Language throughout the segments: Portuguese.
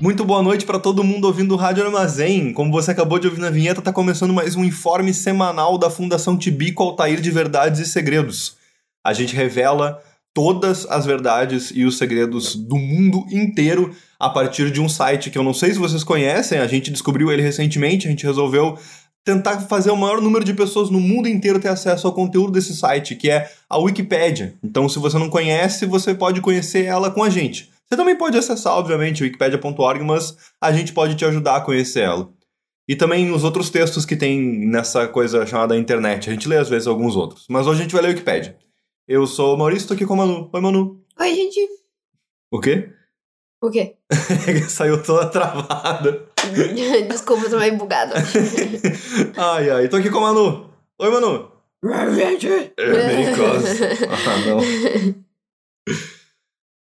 Muito boa noite para todo mundo ouvindo o Rádio Armazém. Como você acabou de ouvir na vinheta, tá começando mais um informe semanal da Fundação Tibico Altair de Verdades e Segredos. A gente revela todas as verdades e os segredos do mundo inteiro a partir de um site que eu não sei se vocês conhecem, a gente descobriu ele recentemente, a gente resolveu tentar fazer o maior número de pessoas no mundo inteiro ter acesso ao conteúdo desse site, que é a Wikipédia. Então, se você não conhece, você pode conhecer ela com a gente. Você também pode acessar, obviamente, wikipedia.org, mas a gente pode te ajudar a conhecer ela. E também os outros textos que tem nessa coisa chamada internet. A gente lê às vezes alguns outros. Mas hoje a gente vai ler a Wikipédia. Eu sou o Maurício, tô aqui com a Manu. Oi, Manu. Oi, gente. O quê? O quê? Saiu toda travada. Desculpa, eu tô meio bugado. ai, ai. Tô aqui com a Manu. Oi, Manu. Gente. É. Ah, não.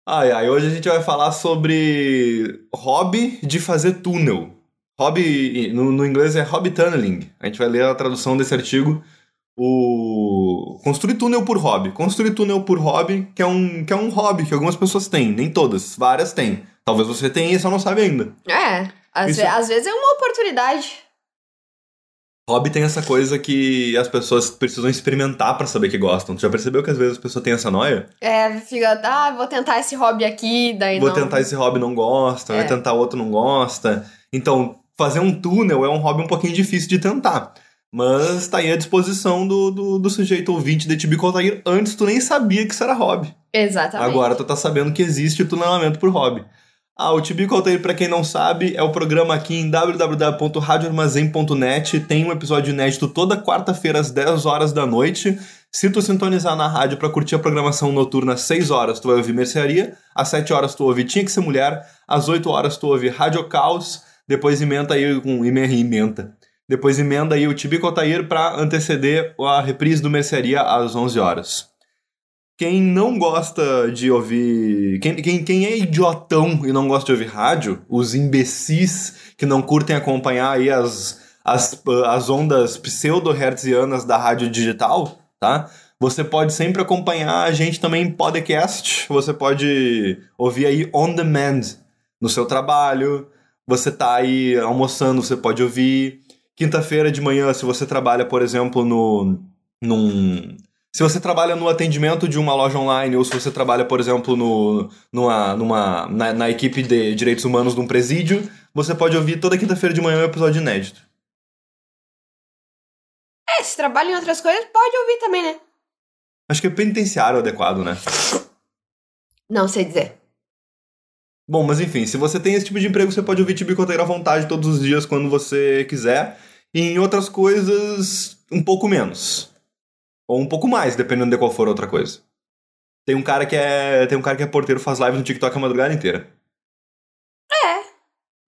Ai, ai, hoje a gente vai falar sobre hobby de fazer túnel. Hobby, no, no inglês é hobby tunneling. A gente vai ler a tradução desse artigo. O construir túnel por hobby. Construir túnel por hobby, que é um, que é um hobby que algumas pessoas têm, nem todas, várias têm. Talvez você tenha e só não sabe ainda. É, às, Isso- ve- às vezes é uma oportunidade. Hobby tem essa coisa que as pessoas precisam experimentar pra saber que gostam. Tu já percebeu que às vezes a pessoa tem essa noia? É, fica, ah, vou tentar esse hobby aqui, daí Vou não. tentar esse hobby não gosta, vai É. tentar outro não gosta. Então, fazer um túnel é um hobby um pouquinho difícil de tentar. Mas tá aí à disposição do, do, do sujeito ouvinte de Tibico Altair. Antes tu nem sabia que isso era hobby. Exatamente. Agora tu tá sabendo que existe o tunelamento por hobby. Ah, o Tibico Altair, pra quem não sabe, é o programa aqui em www.radioarmazém.net. Tem um episódio inédito toda quarta-feira às 10 horas da noite. Se tu sintonizar na rádio pra curtir a programação noturna às 6 horas, tu vai ouvir Mercearia. Às 7 horas tu ouve Tinha Que Ser Mulher. Às 8 horas tu ouve Rádio Caos. Depois emenda aí com... Emenda. Depois emenda aí o Tibico Altair pra anteceder a reprise do Mercearia às 11 horas. Quem não gosta de ouvir. Quem, quem, quem é idiotão e não gosta de ouvir rádio, os imbecis que não curtem acompanhar aí as, as, as ondas pseudo-hertzianas da rádio digital, tá? Você pode sempre acompanhar a gente também em podcast. Você pode ouvir aí on demand no seu trabalho. Você tá aí almoçando, você pode ouvir. Quinta-feira de manhã, se você trabalha, por exemplo, no. num. Se você trabalha no atendimento de uma loja online, ou se você trabalha, por exemplo, no, numa, numa, na, na equipe de direitos humanos de um presídio, você pode ouvir toda quinta-feira de manhã um episódio inédito. É, se trabalha em outras coisas, pode ouvir também, né? Acho que é penitenciário adequado, né? Não sei dizer. Bom, mas enfim, se você tem esse tipo de emprego, você pode ouvir Tibicoteiro à vontade todos os dias quando você quiser. E em outras coisas, um pouco menos. Ou um pouco mais, dependendo de qual for outra coisa. Tem um cara que é. Tem um cara que é porteiro, faz live no TikTok a madrugada inteira. É.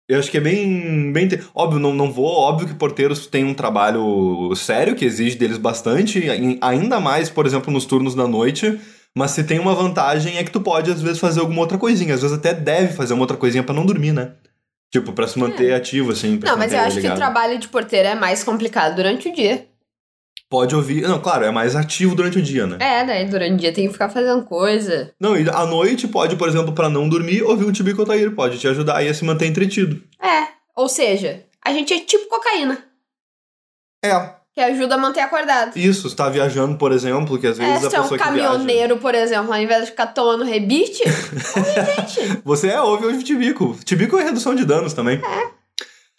Eu acho que é bem. bem Óbvio, não, não vou. Óbvio que porteiros têm um trabalho sério que exige deles bastante, ainda mais, por exemplo, nos turnos da noite. Mas se tem uma vantagem é que tu pode, às vezes, fazer alguma outra coisinha. Às vezes até deve fazer uma outra coisinha pra não dormir, né? Tipo, pra se manter ativo, assim. Não, mas eu acho que o ligado. trabalho de porteiro é mais complicado durante o dia. Pode ouvir. Não, claro, é mais ativo durante o dia, né? É, daí durante o dia tem que ficar fazendo coisa. Não, e à noite pode, por exemplo, pra não dormir, ouvir um Tibico Otair. Pode te ajudar aí a se manter entretido. É. Ou seja, a gente é tipo cocaína, É, que ajuda a manter acordado. isso. Se tá viajando, por exemplo, que às É, vezes a é um pessoa que viaja... caminhoneiro, por exemplo, ao invés de ficar tomando rebite, ouve, gente. Você é, ouve hoje Tibico. Tibico é redução de danos também.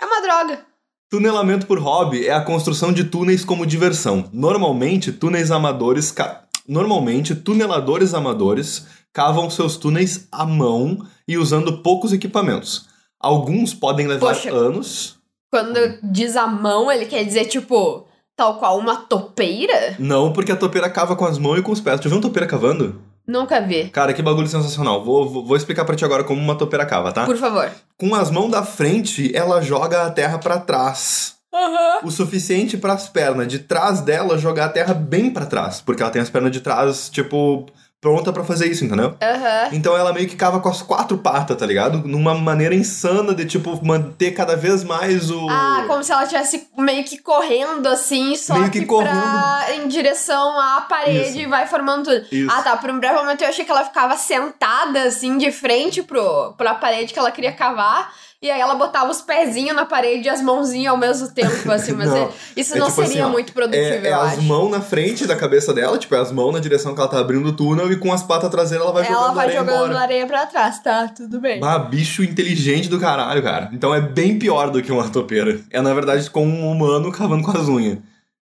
É uma droga. Tunelamento por hobby é a construção de túneis como diversão. Normalmente, túneis amadores. ca- Normalmente, tuneladores amadores cavam seus túneis à mão e usando poucos equipamentos. Alguns podem levar Poxa. anos. Quando diz a mão, ele quer dizer, tipo, tal qual uma topeira? Não, porque a topeira cava com as mãos e com os pés. Tu viu uma topeira cavando? Nunca vi. Cara, que bagulho sensacional. Vou, vou, vou explicar pra ti agora como uma topeira cava, tá? Por favor. Com as mãos da frente, ela joga a terra pra trás. Aham. o suficiente para as pernas de trás dela jogar a terra bem para trás, porque ela tem as pernas de trás, tipo, pronta para fazer isso, entendeu? Aham. Então ela meio que cava com as quatro patas, tá ligado? Numa maneira insana de, tipo, manter cada vez mais o. Ah, como se ela estivesse meio que correndo assim, só Meio que que, correndo. pra, em direção à parede Isso. e vai formando tudo. Isso. Ah, tá. Por um breve momento eu achei que ela ficava sentada assim, de frente pro, pra parede que ela queria cavar. E aí ela botava os pezinhos na parede e as mãozinhas ao mesmo tempo, assim. Mas Não. é- isso É não tipo assim, seria ó, muito produtivo, É, é as mãos na frente da cabeça dela, tipo, é as mãos na direção que ela tá abrindo o túnel e com as patas traseiras ela vai Ela jogando vai areia jogando embora. areia pra trás, tá? Tudo bem. Ah, bicho inteligente do caralho, cara. Então é bem pior do que uma topeira. É, na verdade, com um humano cavando com as unhas.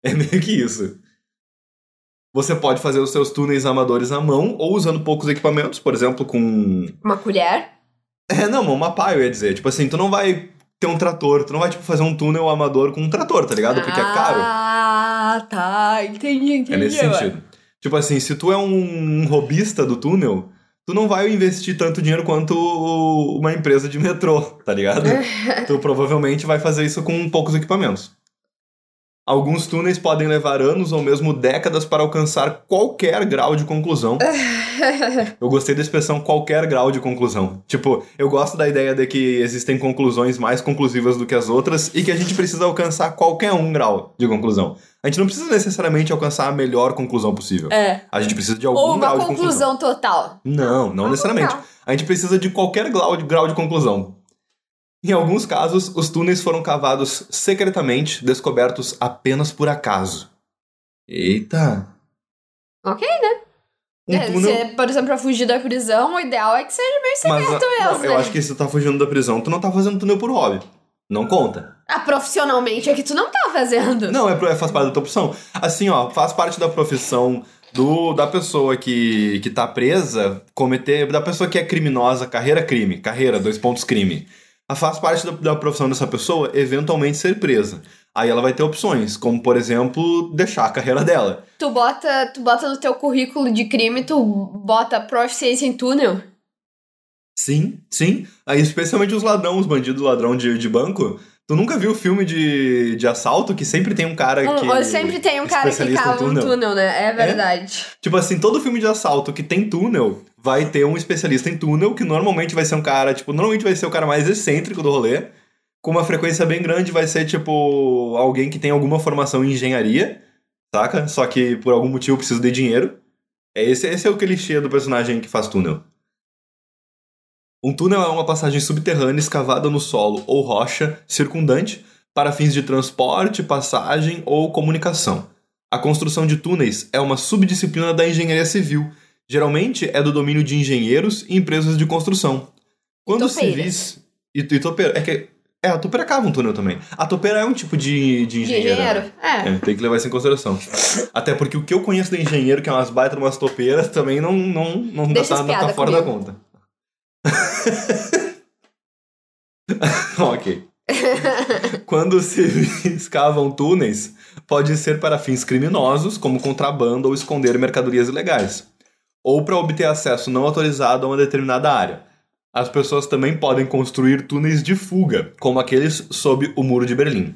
É meio que isso. Você pode fazer os seus túneis amadores à mão ou usando poucos equipamentos, por exemplo, com. Uma colher? É, não, uma pá, eu ia dizer. Tipo assim, tu não vai ter um trator, tu não vai, tipo, fazer um túnel amador com um trator, tá ligado? Porque é caro. Ah, tá. Entendi, entendi. É nesse sentido. Tipo assim, se tu é um, um robista do túnel, tu não vai investir tanto dinheiro quanto uma empresa de metrô, tá ligado? tu provavelmente vai fazer isso com poucos equipamentos. Alguns túneis podem levar anos ou mesmo décadas para alcançar qualquer grau de conclusão. Eu gostei da expressão qualquer grau de conclusão. Tipo, eu gosto da ideia de que existem conclusões mais conclusivas do que as outras e que a gente precisa alcançar qualquer um grau de conclusão. A gente não precisa necessariamente alcançar a melhor conclusão possível. É. A gente precisa de algum Ou uma grau de conclusão. conclusão total. Não, não necessariamente. A gente precisa de qualquer grau de, grau de conclusão. Em alguns casos, os túneis foram cavados secretamente, descobertos apenas por acaso. Eita! Ok, Um É, túnel. se, por exemplo, pra fugir da prisão, o ideal é que seja meio Mas, secreto ah, mesmo, não, eu né? acho que se tu tá fugindo da prisão, tu não tá fazendo túnel por hobby. Não conta. Ah, profissionalmente é que tu não tá fazendo. Não, é, é faz parte da tua opção. Assim, ó, faz parte da profissão do, da pessoa que, que tá presa cometer. Da pessoa que é criminosa, carreira crime, carreira, dois pontos crime. Faz parte da, da profissão dessa pessoa eventualmente ser presa. Aí ela vai ter opções, como por exemplo, deixar a carreira dela. Tu bota, tu bota no teu currículo de crime, tu bota proficiência em túnel. Sim, sim. Aí, especialmente os ladrões, os bandidos ladrão de, de banco. Tu nunca viu filme de, de assalto que sempre tem um cara Um, que. sempre tem um cara que cava um túnel? túnel, né? É verdade. Tipo assim, todo filme de assalto que tem túnel vai ter um especialista em túnel, que normalmente vai ser um cara, tipo, normalmente vai ser o cara mais excêntrico do rolê, com uma frequência bem grande, vai ser, tipo, alguém que tem alguma formação em engenharia, saca? Só que por algum motivo precisa de dinheiro. É esse, esse é o clichê do personagem que faz túnel. Um túnel é uma passagem subterrânea escavada no solo ou rocha circundante para fins de transporte, passagem ou comunicação. A construção de túneis é uma subdisciplina da engenharia civil. Geralmente é do domínio de engenheiros e empresas de construção. Quando os civis. E, e topeira. É que. É, a topeira cava um túnel também. A topeira é um tipo de, de De engenheiro. engenheiro? né? É. É, tem que levar isso em consideração. Até porque o que eu conheço de engenheiro, que é umas baitas, umas topeiras, também não, não, não Deixa tá, tá fora da comigo. conta. ok. Quando se escavam túneis, pode ser para fins criminosos, como contrabando ou esconder mercadorias ilegais, ou para obter acesso não autorizado a uma determinada área. As pessoas também podem construir túneis de fuga, como aqueles sob o Muro de Berlim.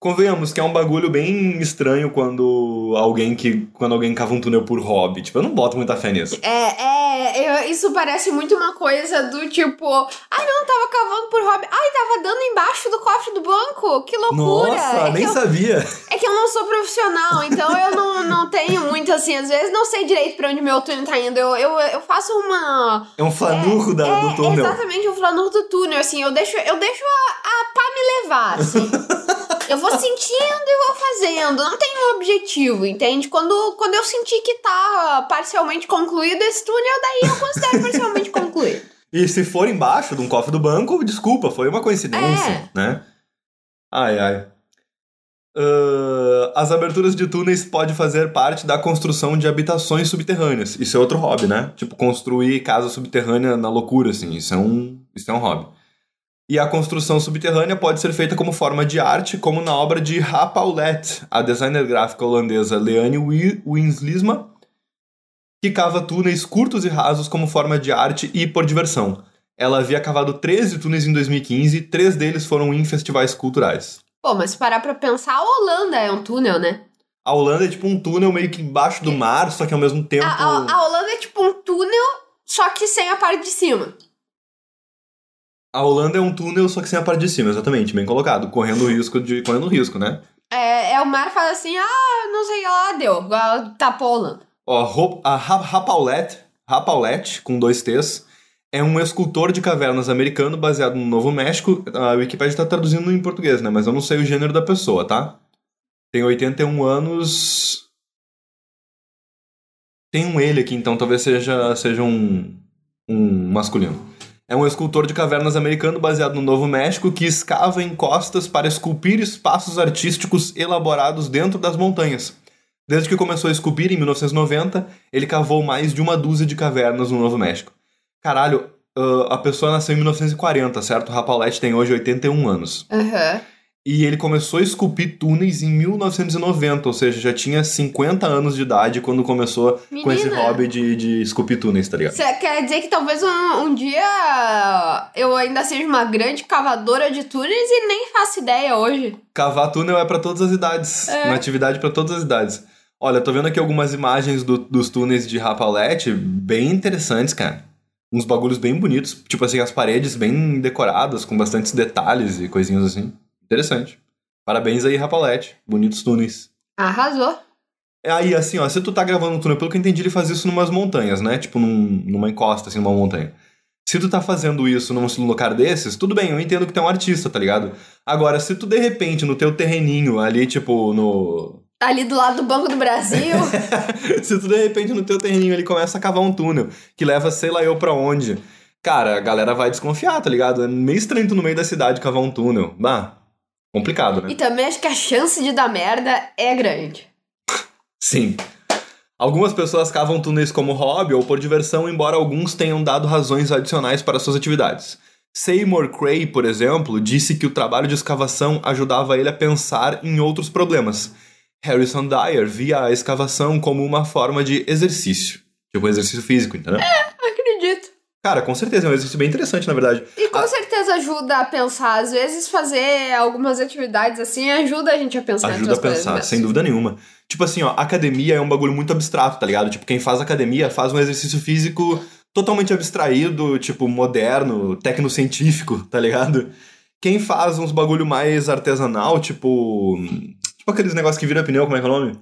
Convenhamos que é um bagulho bem estranho quando alguém que quando alguém cava um túnel por hobby. Tipo, eu não boto muita fé nisso. É, é, eu- isso parece muito uma coisa do tipo, ai não, tava cavando por hobby, ai tava dando embaixo do cofre do banco, que loucura. Nossa, é, nem eu, sabia. é que eu não sou profissional, então eu não, não tenho muito assim, às vezes não sei direito pra onde meu túnel tá indo, eu, eu, eu faço uma... É um flanurro da, é, do túnel. exatamente, o flanur do túnel, assim, eu deixo, eu deixo a, a pá me levar, assim. eu vou sentindo e vou fazendo, não tem um objetivo, entende? Quando, quando eu sentir que tá parcialmente concluído esse túnel, daí eu considero parcialmente concluído. E se for embaixo de um cofre do banco, desculpa, foi uma coincidência, né? Ai, ai. Ah, as aberturas de túneis podem fazer parte da construção de habitações subterrâneas. Isso é outro hobby, né? Tipo, construir casa subterrânea na loucura, assim. Isso é um, isso é um hobby. E a construção subterrânea pode ser feita como forma de arte, como na obra de Ha Paulette, a designer gráfica holandesa Leanne Wi- Winslisma, que cava túneis curtos e rasos como forma de arte e por diversão. Ela havia cavado 13 túneis em 2015, três deles foram em festivais culturais. Pô, mas se parar pra pensar, a Holanda é um túnel, né? A Holanda é tipo um túnel meio que embaixo do mar, só que ao mesmo tempo. A, a- a Holanda é tipo um túnel, só que sem a parte de cima. A Holanda é um túnel, só que sem a parte de cima, exatamente, bem colocado. Correndo o risco de. Correndo o risco, né? É, é o mar fala assim, ah, não sei lá, deu. Ah, Tapou a Holanda. Ó, a Ra- Rapaulet, Rapaulet, com dois T's, é um escultor de cavernas americano baseado no Novo México. A Wikipedia tá traduzindo em português, né? Mas eu não sei o gênero da pessoa, tá? Tem 81 anos. Tem um ele aqui, então talvez seja, seja um, um masculino. É um escultor de cavernas americano baseado no Novo México que escava encostas para esculpir espaços artísticos elaborados dentro das montanhas. Desde que começou a esculpir em 1990, ele cavou mais de uma dúzia de cavernas no Novo México. Caralho, ah, a pessoa nasceu em 1940, certo? O Rapalete tem hoje 81 anos. Aham. E ele começou a esculpir túneis em 1990, ou seja, já tinha 50 anos de idade quando começou com esse Menina. hobby de, de esculpir túneis, tá ligado? Cê quer dizer que talvez um, um dia eu ainda seja uma grande cavadora de túneis e nem faço ideia hoje. Cavar túnel é pra todas as idades. É. Uma atividade pra todas as idades. Olha, tô vendo aqui algumas imagens do- dos túneis de Rapalete, bem interessantes, cara. Uns bagulhos bem bonitos. Tipo assim, as paredes bem decoradas, com bastantes detalhes e coisinhas assim. Interessante. Parabéns aí, Rapalete. Bonitos túneis. Arrasou. É Aí, assim, ó, se tu tá gravando um túnel, pelo que eu entendi, ele faz isso numas montanhas, né? Tipo, num- numa encosta, assim, numa montanha. Se tu tá fazendo isso num lugar desses, tudo bem, eu entendo que tu é um artista, tá ligado? Agora, se tu de repente, no teu terreninho, ali, tipo, no. Ali do lado do Banco do Brasil. se tu de repente no teu terreninho ali começa a cavar um túnel que leva sei lá eu pra onde. Cara, a galera vai desconfiar, tá ligado? É meio estranho tu no meio da cidade cavar um túnel. Bah, complicado, né? e também acho que a chance de dar merda é grande. Sim. Algumas pessoas cavam túneis como hobby ou por diversão, embora alguns tenham dado razões adicionais para suas atividades. Seymour Cray, por exemplo, disse que o trabalho de escavação ajudava ele a pensar em outros problemas. Harrison Dyer via a escavação como uma forma de exercício. Tipo, um exercício físico, entendeu? Acredito. Cara, com certeza, é um exercício bem interessante, na verdade. E com Ah. certeza ajuda a pensar. Às vezes fazer algumas atividades assim ajuda a gente a pensar Ajuda a pensar, mesmo. sem dúvida nenhuma. Tipo assim, ó, academia é um bagulho muito abstrato, tá ligado? Tipo, quem faz academia faz um exercício físico totalmente abstraído, tipo, moderno, tecnocientífico, tá ligado? Quem faz uns bagulho mais artesanal, tipo. Tipo aqueles negócios que vira pneu, como é que é o nome?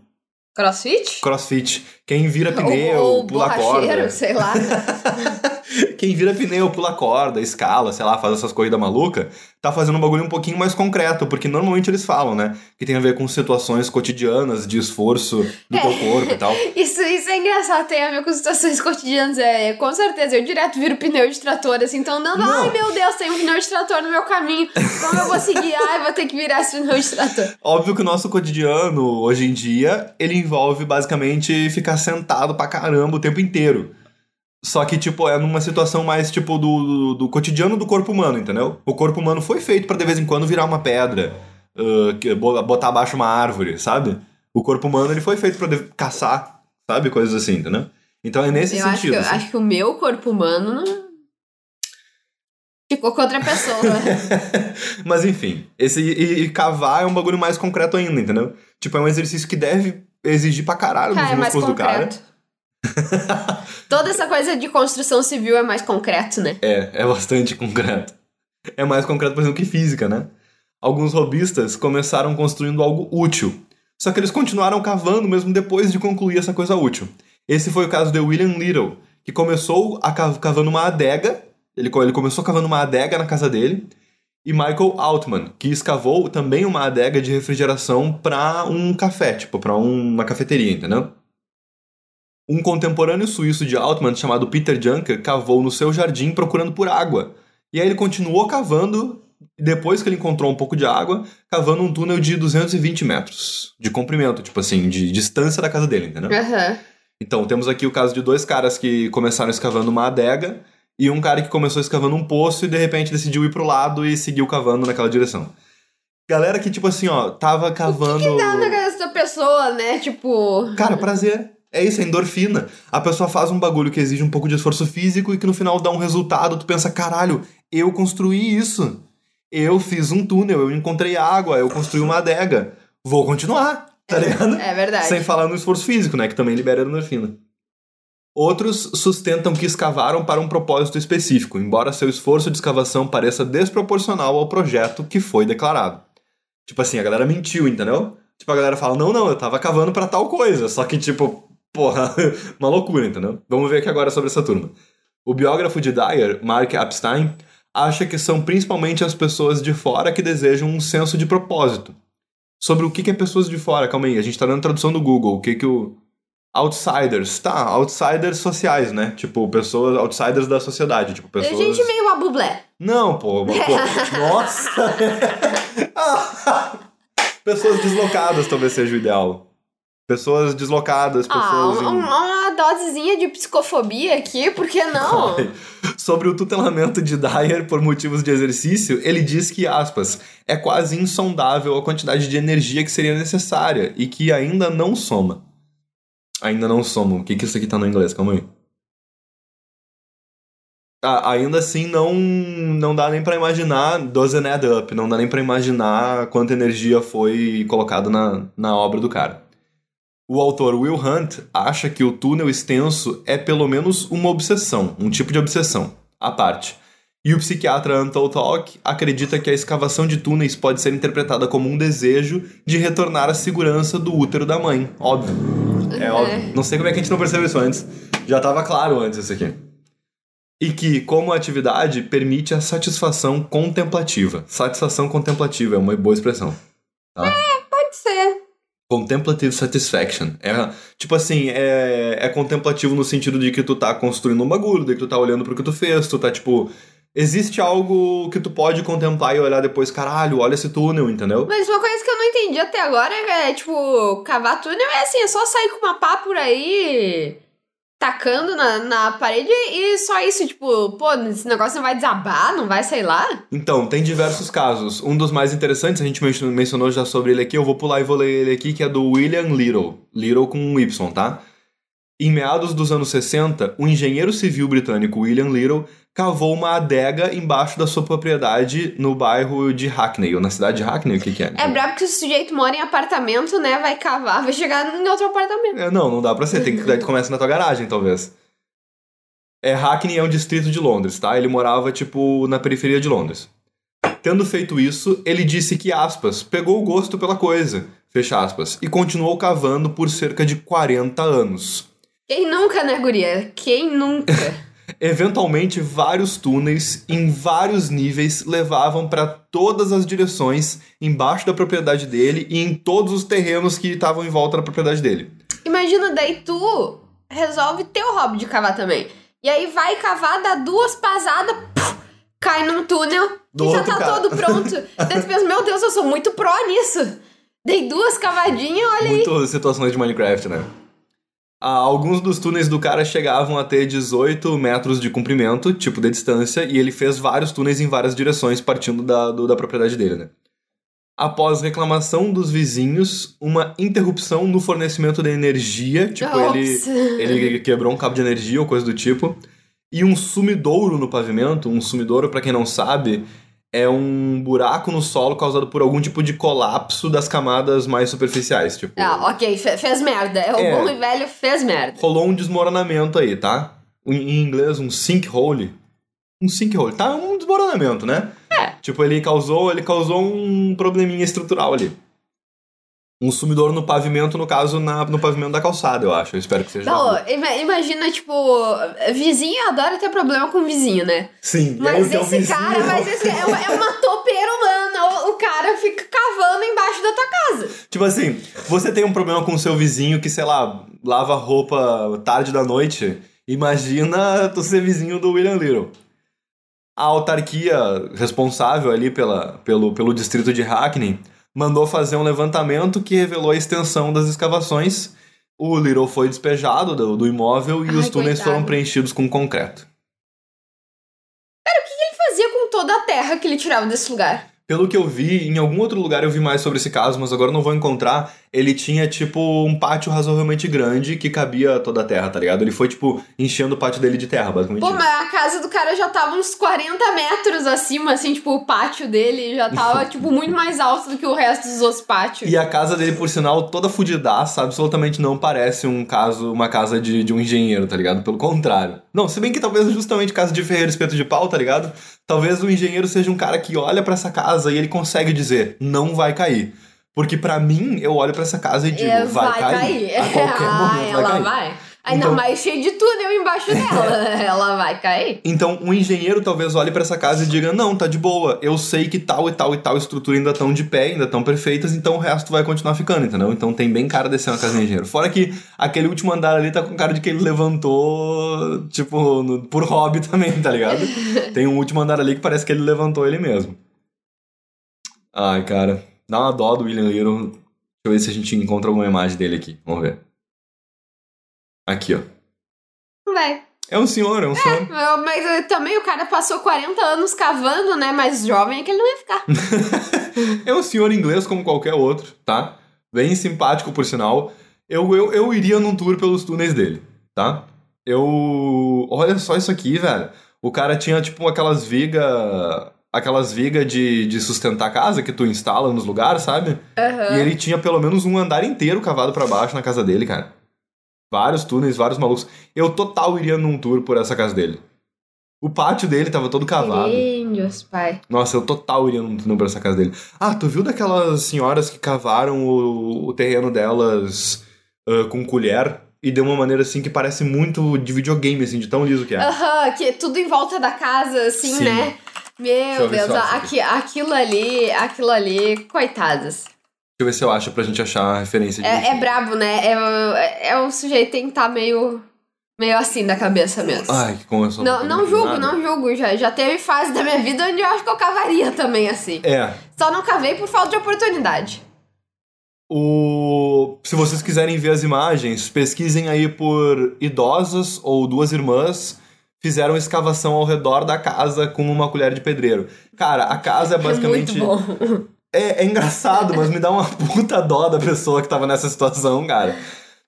Crossfit? Crossfit. Quem vira pneu, ou, ou pula corda. sei lá. Quem vira pneu, pula corda, escala, sei lá, faz essas corridas malucas, tá fazendo um bagulho um pouquinho mais concreto, porque normalmente eles falam, né? Que tem a ver com situações cotidianas de esforço do teu corpo e tal. Isso, isso é engraçado, tem a ver com situações cotidianas. É, com certeza, eu direto viro pneu de trator, assim, então andando, Não. ai meu Deus, tem um pneu de trator no meu caminho. Como eu vou seguir? Ai, vou ter que virar esse pneu de trator. Óbvio que o nosso cotidiano, hoje em dia, ele envolve basicamente ficar sentado pra caramba o tempo inteiro. Só que, tipo, é numa situação mais, tipo, do, do, do cotidiano do corpo humano, entendeu? O corpo humano foi feito pra de vez em quando virar uma pedra, bo- botar abaixo uma árvore, sabe? O corpo humano, ele foi feito pra de- caçar, sabe? Coisas assim, entendeu? Então é nesse eu acho que, sentido. assim. acho que o meu corpo humano não... ficou com outra pessoa. Mas enfim, esse e, e cavar é um bagulho mais concreto ainda, entendeu? Tipo, é um exercício que deve exigir pra caralho Cara, nos é músculos do cara. Toda essa coisa de construção civil é mais concreto, né? É, é bastante concreto. É mais concreto, por exemplo, que física, né? Alguns robistas começaram construindo algo útil, só que eles continuaram cavando mesmo depois de concluir essa coisa útil. Esse foi o caso de William Little, que começou a cav- cavando uma adega, ele, ele começou cavando uma adega na casa dele, e Michael Altman, que escavou também uma adega de refrigeração para um café, tipo, para uma cafeteria, entendeu? Um contemporâneo suíço de Altman, chamado Peter Juncker, cavou no seu jardim procurando por água. E aí ele continuou cavando, depois que ele encontrou um pouco de água, cavando um túnel de 220 metros de comprimento, tipo assim, de distância da casa dele, entendeu? Aham. Então, temos aqui o caso de dois caras que começaram escavando uma adega e um cara que começou escavando um poço e de repente decidiu ir pro lado e seguiu cavando naquela direção. Galera que, tipo assim, ó, tava cavando. Dá na cabeça da pessoa, né? Tipo... Cara, prazer. É isso, é endorfina. A pessoa faz um bagulho que exige um pouco de esforço físico e que no final dá um resultado, tu pensa, caralho, eu construí isso. Eu fiz um túnel, eu encontrei água, eu construí uma adega. Vou continuar, tá ligado? É verdade. Sem falar no esforço físico, né? Que também libera endorfina. Outros sustentam que escavaram para um propósito específico, embora seu esforço de escavação pareça desproporcional ao projeto que foi declarado. Tipo assim, a galera mentiu, entendeu? Tipo, a galera fala, não, não, eu tava cavando para tal coisa. Só que, tipo, porra, uma loucura, entendeu? Vamos ver aqui agora sobre essa turma. O biógrafo de Dyer, Mark Epstein, acha que são principalmente as pessoas de fora que desejam um senso de propósito. Sobre o que, que é pessoas de fora, calma aí, a gente tá dando tradução do Google, o que que o... Outsiders, tá, outsiders sociais, né? Tipo, pessoas, outsiders da sociedade, tipo, pessoas... gente meio uma bublé. Não, pô, pô nossa! pessoas deslocadas talvez seja o ideal. Pessoas deslocadas, Ah, pessoas um- em... uma dosezinha de psicofobia aqui, por que não? Sobre o tutelamento de Dyer por motivos de exercício, ele diz que, aspas, é quase insondável a quantidade de energia que seria necessária e que ainda não soma. Ainda não soma. O que que isso aqui tá no inglês? Calma aí. Ah, ainda assim, não, não dá nem pra imaginar, doesn't add up, não dá nem pra imaginar quanta energia foi colocada na, na obra do cara. O autor Will Hunt acha que o túnel extenso é pelo menos uma obsessão, um tipo de obsessão, à parte. E o psiquiatra Anton Talk acredita que a escavação de túneis pode ser interpretada como um desejo de retornar à segurança do útero da mãe. Óbvio. É óbvio. Não sei como é que a gente não percebeu isso antes. Já estava claro antes isso aqui. E que, como atividade, permite a satisfação contemplativa. Satisfação contemplativa é uma boa expressão. Tá? Pode ser. Contemplative satisfaction. É, tipo assim, é, é contemplativo no sentido de que tu tá construindo um bagulho, de que tu tá olhando pro que tu fez, tu tá tipo. Existe algo que tu pode contemplar e olhar depois, caralho, olha esse túnel, entendeu? Mas uma coisa que eu não entendi até agora é, tipo, cavar túnel é assim, é só sair com uma pá por aí, tacando na, na parede e só isso, tipo, pô, esse negócio não vai desabar, não vai, sei lá. Então, tem diversos casos. Um dos mais interessantes, a gente mencionou- já sobre ele aqui, eu vou pular e vou ler ele aqui, que é do William Little. Little com um Y, tá? Em meados dos anos 60, o engenheiro civil britânico William Little cavou uma adega embaixo da sua propriedade no bairro de Hackney, ou na cidade de Hackney, o que que é? É brabo que o sujeito mora em apartamento, né, vai cavar, vai chegar em outro apartamento. É, não, não dá pra ser. Tem que daí tu começa na tua garagem, talvez. É, Hackney é um distrito de Londres, tá? Ele morava, tipo, na periferia de Londres. Tendo feito isso, ele disse que, aspas, pegou o gosto pela coisa, fecha aspas, e continuou cavando por cerca de 40 anos. Quem nunca, né, guria? Quem nunca? Eventualmente, vários túneis em vários níveis levavam para todas as direções embaixo da propriedade dele e em todos os terrenos que estavam em volta da propriedade dele. Imagina, daí tu resolve ter o hobby de cavar também. E aí vai cavar, dá duas pasadas, puf, cai num túnel Do e já tá cara. todo pronto. daí tu pensa, meu Deus, eu sou muito pró nisso. Dei duas cavadinhas, olha aí. Muito situações de Minecraft, né? Ah, alguns dos túneis do cara chegavam a ter 18 metros de comprimento, tipo de distância, e ele fez vários túneis em várias direções, partindo da, do- da propriedade dele, né? Após reclamação dos vizinhos, uma interrupção no fornecimento de energia, tipo, ele, ele quebrou um cabo de energia ou coisa do tipo, e um sumidouro no pavimento. Um sumidouro, pra quem não sabe, é um buraco no solo causado por algum tipo de colapso das camadas mais superficiais, tipo... Ah, ok, fe- fez merda. É o É. bom e velho fez merda. rolou um desmoronamento aí, tá? Em em inglês, um sinkhole. Um sinkhole, tá? Um desmoronamento, né? É. Tipo, ele causou, ele causou um probleminha estrutural ali. Um sumidor no pavimento, no caso, na, no pavimento da calçada, eu acho. Eu espero que seja. Não, ima- imagina, tipo, vizinho adora ter problema com vizinho, né? Sim, aí Mas esse vizinho- cara, mas esse é uma, é uma topeira humana. O, o cara fica cavando embaixo da tua casa. Tipo assim, você tem um problema com o seu vizinho que, sei lá, lava roupa tarde da noite. Imagina tu ser vizinho do William Little. A autarquia responsável ali pela, pelo, pelo distrito de Hackney mandou fazer um levantamento que revelou a extensão das escavações. O Little foi despejado do, do imóvel e Ai, os túneis coitado. foram preenchidos com concreto. ele fazia com toda a terra que ele tirava desse lugar? Pelo que eu vi, em algum outro lugar eu vi mais sobre esse caso, mas agora eu não vou encontrar. Ele tinha, tipo, um pátio razoavelmente grande que cabia toda a terra, tá ligado? Ele foi, tipo, enchendo o pátio dele de terra, basicamente. Pô, mas a casa do cara já tava uns 40 metros acima, assim, tipo, o pátio dele já tava, tipo, muito mais alto do que o resto dos outros pátios. E a casa dele, por sinal, toda fudidaça, absolutamente não parece um caso, uma casa de, de um engenheiro, tá ligado? Pelo contrário. Não, se bem que talvez justamente casa de ferreiro espeto de pau, tá ligado? Talvez o engenheiro seja um cara que olha pra essa casa e ele consegue dizer, não vai cair. Porque pra mim, eu olho pra essa casa e digo, É, vai, cair. A qualquer ah, momento vai ela cair. vai. Ainda Então- mais cheio de túnel embaixo dela. ela vai cair. Então, um engenheiro talvez olhe pra essa casa e diga: Não, tá de boa, eu sei que tal e tal e tal estrutura ainda estão de pé, ainda estão perfeitas, então o resto vai continuar ficando, entendeu? Então tem bem cara de ser uma casa de engenheiro. Fora que aquele último andar ali tá com cara de que ele levantou, tipo, no- por hobby também, tá ligado? tem um último andar ali que parece que ele levantou ele mesmo. Ai, cara, dá uma dó do William Little. Deixa eu ver se a gente encontra alguma imagem dele aqui. Vamos ver. Aqui, ó. Vai. É um senhor, é um senhor. Eu- Mas também o cara passou 40 anos cavando, né? Mais jovem é que ele não ia ficar. É um senhor inglês como qualquer outro, tá? Bem simpático, por sinal. Eu, eu, eu iria num tour pelos túneis dele, tá? Eu. Olha só isso aqui, velho. O cara tinha, tipo, aquelas vigas. Aquelas vigas de, de sustentar a casa que tu instala nos lugares, sabe? Aham. E ele tinha pelo menos um andar inteiro cavado pra baixo na casa dele, cara. Vários túneis, vários malucos. Eu total iria num tour por essa casa dele. O pátio dele tava todo cavado. Índios, pai. Nossa, eu total iria num túnel pra essa casa dele. Ah, tu viu daquelas senhoras que cavaram o, o terreno delas ah, com colher? E de uma maneira assim que parece muito de videogame, assim, de tão liso que é. Aham, que é tudo em volta da casa, assim, Sim. né? Eu Meu Deus, aqui, aquilo ali, aquilo ali, coitadas. Deixa eu ver se eu acho pra gente achar a referência de É, é brabo, né? É, é o sujeito tem que estar meio, meio assim da cabeça mesmo. Ai, que eu sou não, não julgo, não julgo. Já, já teve fase da minha vida onde eu acho que eu cavaria também assim. É. Só não cavei por falta de oportunidade. O... Se vocês quiserem ver as imagens, pesquisem aí por idosas ou duas irmãs fizeram escavação ao redor da casa com uma colher de pedreiro. Cara, a casa é basicamente. É muito bom. É, é engraçado, mas me dá uma puta dó da pessoa que tava nessa situação, cara.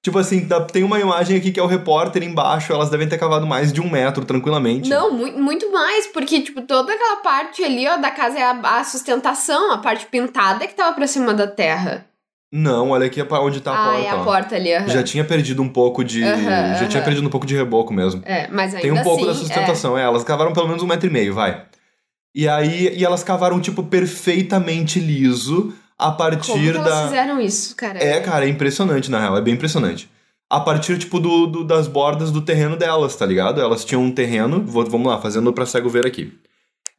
Tipo assim, tem uma imagem aqui que é o repórter embaixo, elas devem ter cavado mais de um metro tranquilamente. Não, muito, muito mais, porque, tipo, toda aquela parte ali, ó, da casa é a, a sustentação, a parte pintada que tava pra cima da terra. Não, olha aqui onde tá a ah, porta. é a ó. porta ali, aham. Já tinha perdido um pouco de. Aham, já tinha perdido um pouco de reboco mesmo. É, mas ainda Tem um pouco da assim, sustentação, é. Elas cavaram pelo menos um metro e meio, vai. E aí, e elas cavaram, tipo, perfeitamente liso a É. partir Como que elas fizeram isso, cara? É, cara, é impressionante, na real, é bem impressionante. A partir, tipo, do, do- das bordas do terreno delas, tá ligado? Elas tinham um terreno, vou- vamos lá, fazendo pra cego ver aqui.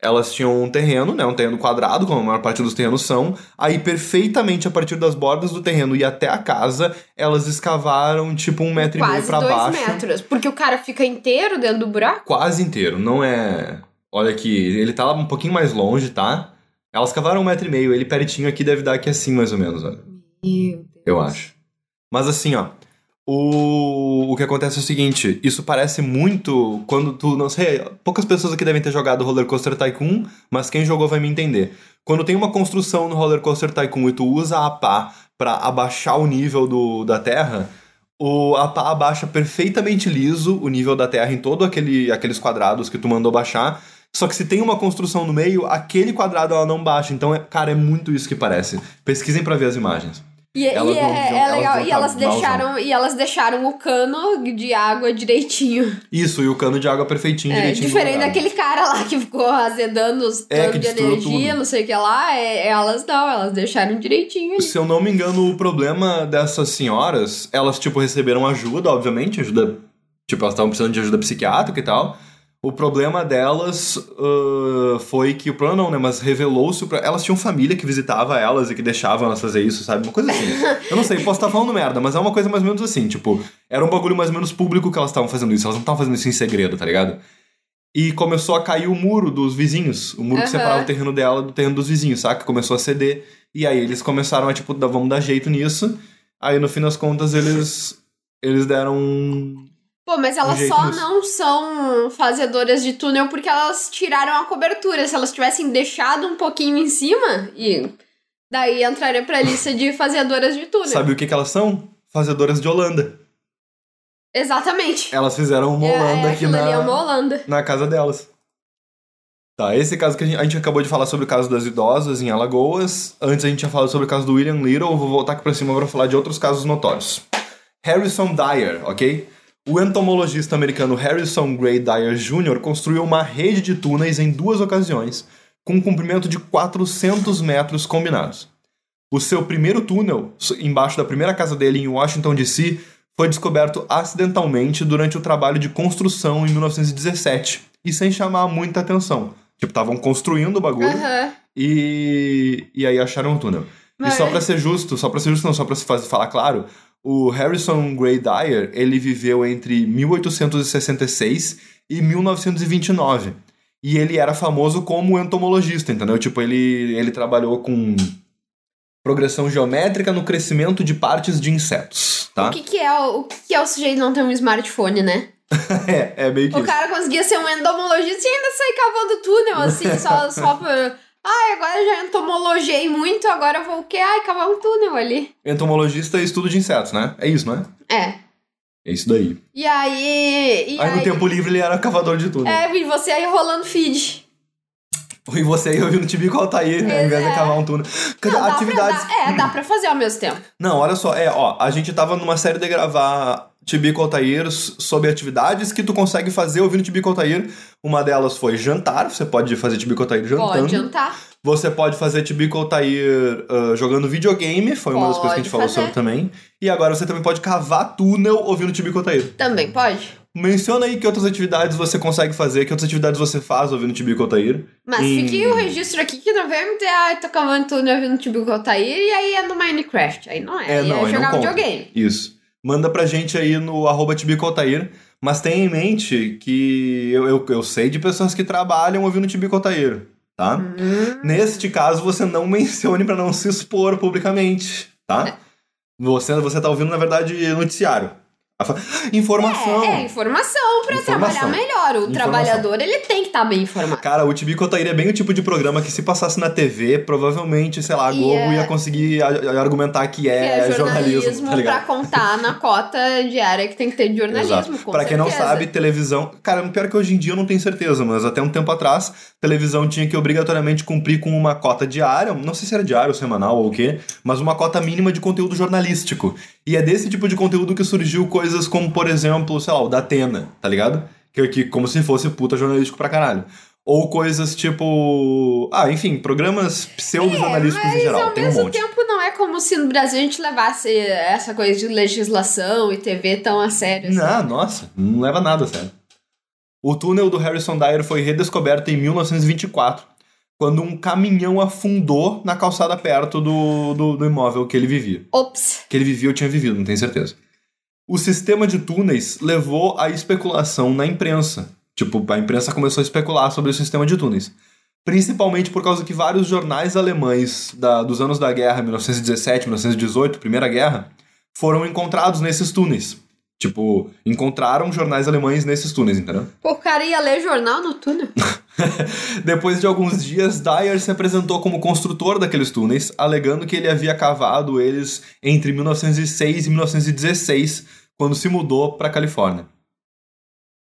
Elas tinham um terreno, né? Um terreno quadrado, como a maior parte dos terrenos são. Aí, perfeitamente a partir das bordas do terreno e até a casa, elas escavaram, tipo, um metro e meio Quase pra dois baixo. metros. Porque o cara fica inteiro dentro do buraco. Quase inteiro, não é. Olha aqui, ele tá um pouquinho mais longe, tá? Elas cavaram um metro e meio, ele pertinho aqui deve dar aqui assim, mais ou menos, olha. Meu Deus. Eu acho. Mas assim, ó. O, o que acontece é o seguinte, isso parece muito quando tu, não sei, poucas pessoas aqui devem ter jogado Roller Coaster Tycoon, mas quem jogou vai me entender. Quando tem uma construção no Roller Coaster Tycoon e tu usa a pá pra abaixar o nível do, da terra, o, a pá abaixa perfeitamente liso o nível da terra em todo aquele, aqueles quadrados que tu mandou baixar. Só que se tem uma construção no meio, aquele quadrado ela não baixa. Então, é, cara, é muito isso que parece. Pesquisem pra ver as imagens. E, Elas e não é, é legal. E elas deixaram, e elas deixaram o cano de água direitinho. Isso, e o cano de água perfeitinho, É, direitinho. diferente daquele cara lá que ficou azedando os É, de energia, tudo. não sei o que lá. é- elas não, elas deixaram direitinho. Se eu não me engano, o problema dessas senhoras, elas, tipo, receberam ajuda, obviamente, ajuda. Tipo, elas estavam precisando de ajuda psiquiátrica e tal. O problema delas ah, foi que. O problema não, né? Mas revelou-se. pra- Elas tinham família que visitava elas e que deixava elas fazer isso, sabe? Uma coisa assim. eu não sei, posso estar falando merda, mas é uma coisa mais ou menos assim. Tipo, era um bagulho mais ou menos público que elas estavam fazendo isso. Elas não estavam fazendo isso em segredo, tá ligado? E começou a cair o muro dos vizinhos. O muro que Aham. separava o terreno dela do terreno dos vizinhos, saca? Começou a ceder. E aí eles começaram a, tipo, vamos dar jeito nisso. Aí no fim das contas eles. Eles deram. Um- Pô, mas elas jeito só nisso. não são fazedoras de túnel porque elas tiraram a cobertura. Se elas tivessem deixado um pouquinho em cima e Daí entraria pra lista de fazedoras de túnel. Sabe o que, que elas são? Fazedoras de Holanda. Exatamente. Elas fizeram uma É, Holanda é, aqui é na, uma Holanda. na casa delas. Tá, esse caso que a gente, a gente acabou de falar sobre o caso das idosas em Alagoas. Antes a gente tinha falado sobre o caso do William Little. Vou voltar aqui pra cima pra falar de outros casos notórios. Harrison Dyer, ok? O entomologista americano Harrison Gray Dyer Jr. construiu uma rede de túneis em duas ocasiões, com um comprimento de 400 metros combinados. O seu primeiro túnel, embaixo da primeira casa dele em Washington, D.C., foi descoberto acidentalmente durante o trabalho de construção em 1917, e sem chamar muita atenção. Tipo, estavam construindo o bagulho Aham. e, e aí acharam um túnel. E Mas- só pra ser justo, só pra ser justo, não, só pra se faz- falar claro, o Harrison Gray Dyer, ele viveu entre 1866 e 1929. E ele era famoso como entomologista, entendeu? Tipo, ele, ele trabalhou com progressão geométrica no crescimento de partes de insetos, tá? O que, que é o, o que, que é o sujeito não ter um smartphone, né? é, é meio que O isso. cara conseguia ser um entomologista e ainda sair cavando túnel, assim, só, só pra. Ai, agora já entomologei muito, agora eu vou o quê? Ai, cavar um túnel ali. Entomologista é estudo de insetos, né? É isso, né? É. É isso daí. E aí. E Aí, aí, no tempo livre ele era cavador de túnel. É, e você aí rolando feed. E você aí ouvindo Tibico Altair, né? Ao invés de É. cavar um túnel. Não, dá atividades. Pra, dá, é, dá pra fazer ao mesmo tempo. Não, olha só, é, ó, a gente tava numa série de gravar Tibico Altair sobre atividades que tu consegue fazer ouvindo Tibico Altair. Uma delas foi jantar, você pode fazer Tibico Altair jantando. Pode jantar. Você pode fazer Tibico Altair ah, jogando videogame, foi uma das coisas que a gente Pode falou fazer. sobre também. E agora você também pode cavar túnel ouvindo Tibico Altair. Também pode. Menciona aí que outras atividades você consegue fazer, que outras atividades você faz ouvindo Tibico Altair. Mas Em- fique o registro aqui que não vem ai, tô cavando túnel ouvindo Tibico Altair e aí é no Minecraft. Aí não é, É, aí não, é não jogar conta. videogame. Isso. Manda pra gente aí no arroba Tibico Altair. Mas tenha em mente que eu, eu, eu sei de pessoas que trabalham ouvindo Tibico Altair, tá? Hum. Neste caso, você não mencione pra não se expor publicamente, tá? Você, você tá ouvindo, na verdade, noticiário. Informação. É, é, informação pra Informação. trabalhar melhor. O Informação. trabalhador, ele tem que estar bem informado. Cara, o Tibico Altair é bem o tipo de programa que se passasse na TV, provavelmente, sei lá, a Globo Ia- ia conseguir argumentar que Que é, é jornalismo, jornalismo tá pra contar na cota diária que tem que ter de jornalismo, Pra quem não sabe, televisão. Cara, pior que hoje em dia eu não tenho certeza, mas até um tempo atrás, televisão tinha que obrigatoriamente cumprir com uma cota diária, não sei se era diário ou semanal ou o quê, mas uma cota mínima de conteúdo jornalístico. E é desse tipo de conteúdo que surgiu coisas como, por exemplo, sei lá, o da Atena, tá ligado? Que, que como se fosse puta jornalístico pra caralho. Ou coisas tipo. Ah, enfim, programas pseudo-jornalísticos em Mas geral. ao Tem um mesmo monte. tempo não é como se no Brasil a gente levasse essa coisa de legislação e TV tão a sério. assim. Não, nossa, não leva nada a sério. O túnel do Harrison Dyer foi redescoberto em 1924, quando um caminhão afundou na calçada perto do, do, do imóvel que ele vivia. Ops. Que ele vivia ou tinha vivido, não tenho certeza. O sistema de túneis levou à especulação na imprensa. Tipo, a imprensa começou a especular sobre o sistema de túneis. Principalmente por causa que vários jornais alemães da- dos anos da guerra, 1917, 1918, Primeira Guerra, foram encontrados nesses túneis. Tipo, encontraram jornais alemães nesses túneis, entendeu? Pô, o cara ia ler jornal no túnel. Depois de alguns dias, Dyer se apresentou como construtor daqueles túneis, alegando que ele havia cavado eles entre 1906 e 1916, quando se mudou para Califórnia.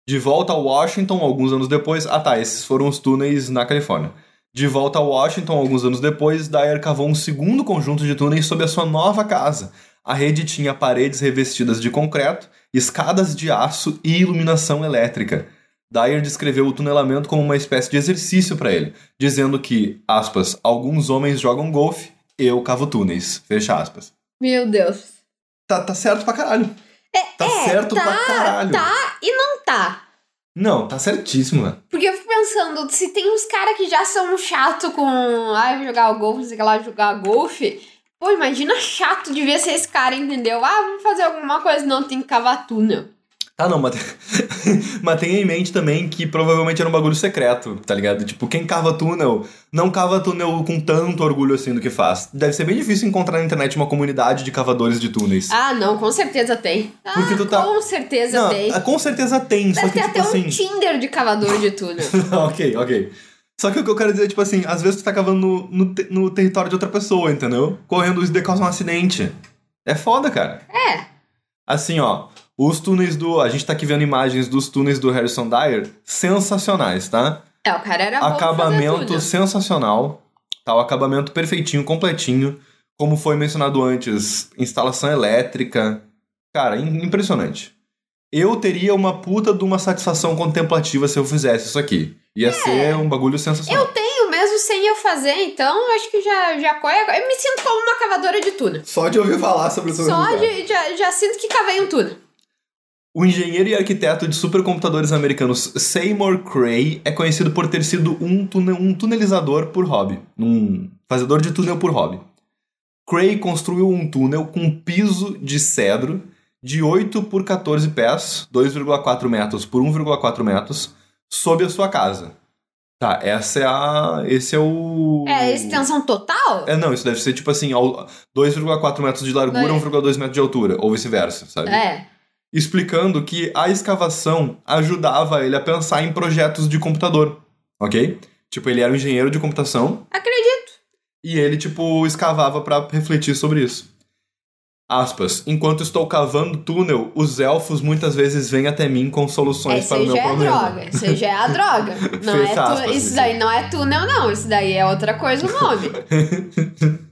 De volta a Washington, alguns anos depois. Ah, tá, esses foram os túneis na Califórnia. De volta a Washington, alguns anos depois, Dyer cavou um segundo conjunto de túneis sob a sua nova casa. A rede tinha paredes revestidas de concreto, escadas de aço e iluminação elétrica. Dyer descreveu o tunelamento como uma espécie de exercício para ele, dizendo que, aspas, alguns homens jogam golfe, eu cavo túneis, fecha aspas. Meu Deus. Tá, tá certo pra caralho. Tá é, certo tá, pra caralho. Tá e não tá. Não, tá certíssimo, né? Porque eu fico pensando, se tem uns caras que já são chato com. Ai, vou jogar golfe, não sei o que lá, jogar golfe. Pô, imagina chato devia ser esse cara, entendeu? Ah, vamos fazer alguma coisa. Não, tem que cavar túnel. Tá, não, mas, mas tenha em mente também que provavelmente era um bagulho secreto, tá ligado? Tipo, quem cava túnel, não cava túnel com tanto orgulho assim do que faz. Deve ser bem difícil encontrar na internet uma comunidade de cavadores de túneis. Ah, não, com certeza tem. Ah, Porque tu tá- com certeza não, tem. com certeza tem, só Deve que ter tipo até assim... um Tinder de cavador de túnel. ok, ok. Só que o que eu quero dizer é, tipo assim, às vezes tu tá cavando no, no, te- no território de outra pessoa, entendeu? Correndo isso de causar um acidente. É foda, cara. É. Assim, ó, os túneis do. A gente tá aqui vendo imagens dos túneis do Harrison Dyer, sensacionais, tá? É, o cara era bom pra fazer acabamento tudo. sensacional. Tá, o acabamento perfeitinho, completinho. Como foi mencionado antes, instalação elétrica. Cara, im- impressionante. Eu teria uma puta de uma satisfação contemplativa se eu fizesse isso aqui. Ia ser um bagulho sensacional. É. Eu tenho mesmo sem eu fazer, então acho que já, já corre. Eu me sinto como uma cavadora de túnel. Só de ouvir falar sobre isso. Só de, já, já sinto que cavei um túnel. O engenheiro e arquiteto de supercomputadores americanos Seymour Cray é conhecido por ter sido um, tune- um tunelizador por hobby, um fazedor de túnel por hobby. Cray construiu um túnel com piso de cedro de 8 por 14 pés, 2,4 metros por 1,4 metros, sob a sua casa. Tá, essa é a. Esse é o. É a extensão total? É, não, isso deve ser tipo assim, ao- 2,4 metros de largura, Dois. 1,2 metros de altura, ou vice-versa, sabe? É. explicando que a escavação ajudava ele a pensar em projetos de computador, ok? Tipo, ele era um engenheiro de computação Acredito. e ele, tipo, escavava pra refletir sobre isso. Aspas. Enquanto estou cavando túnel, os elfos muitas vezes vêm até mim com soluções Essa para o meu já é problema. droga. Já é a droga. Não é tu- aspas, Isso daí não é túnel, não. Isso daí é outra coisa o nome.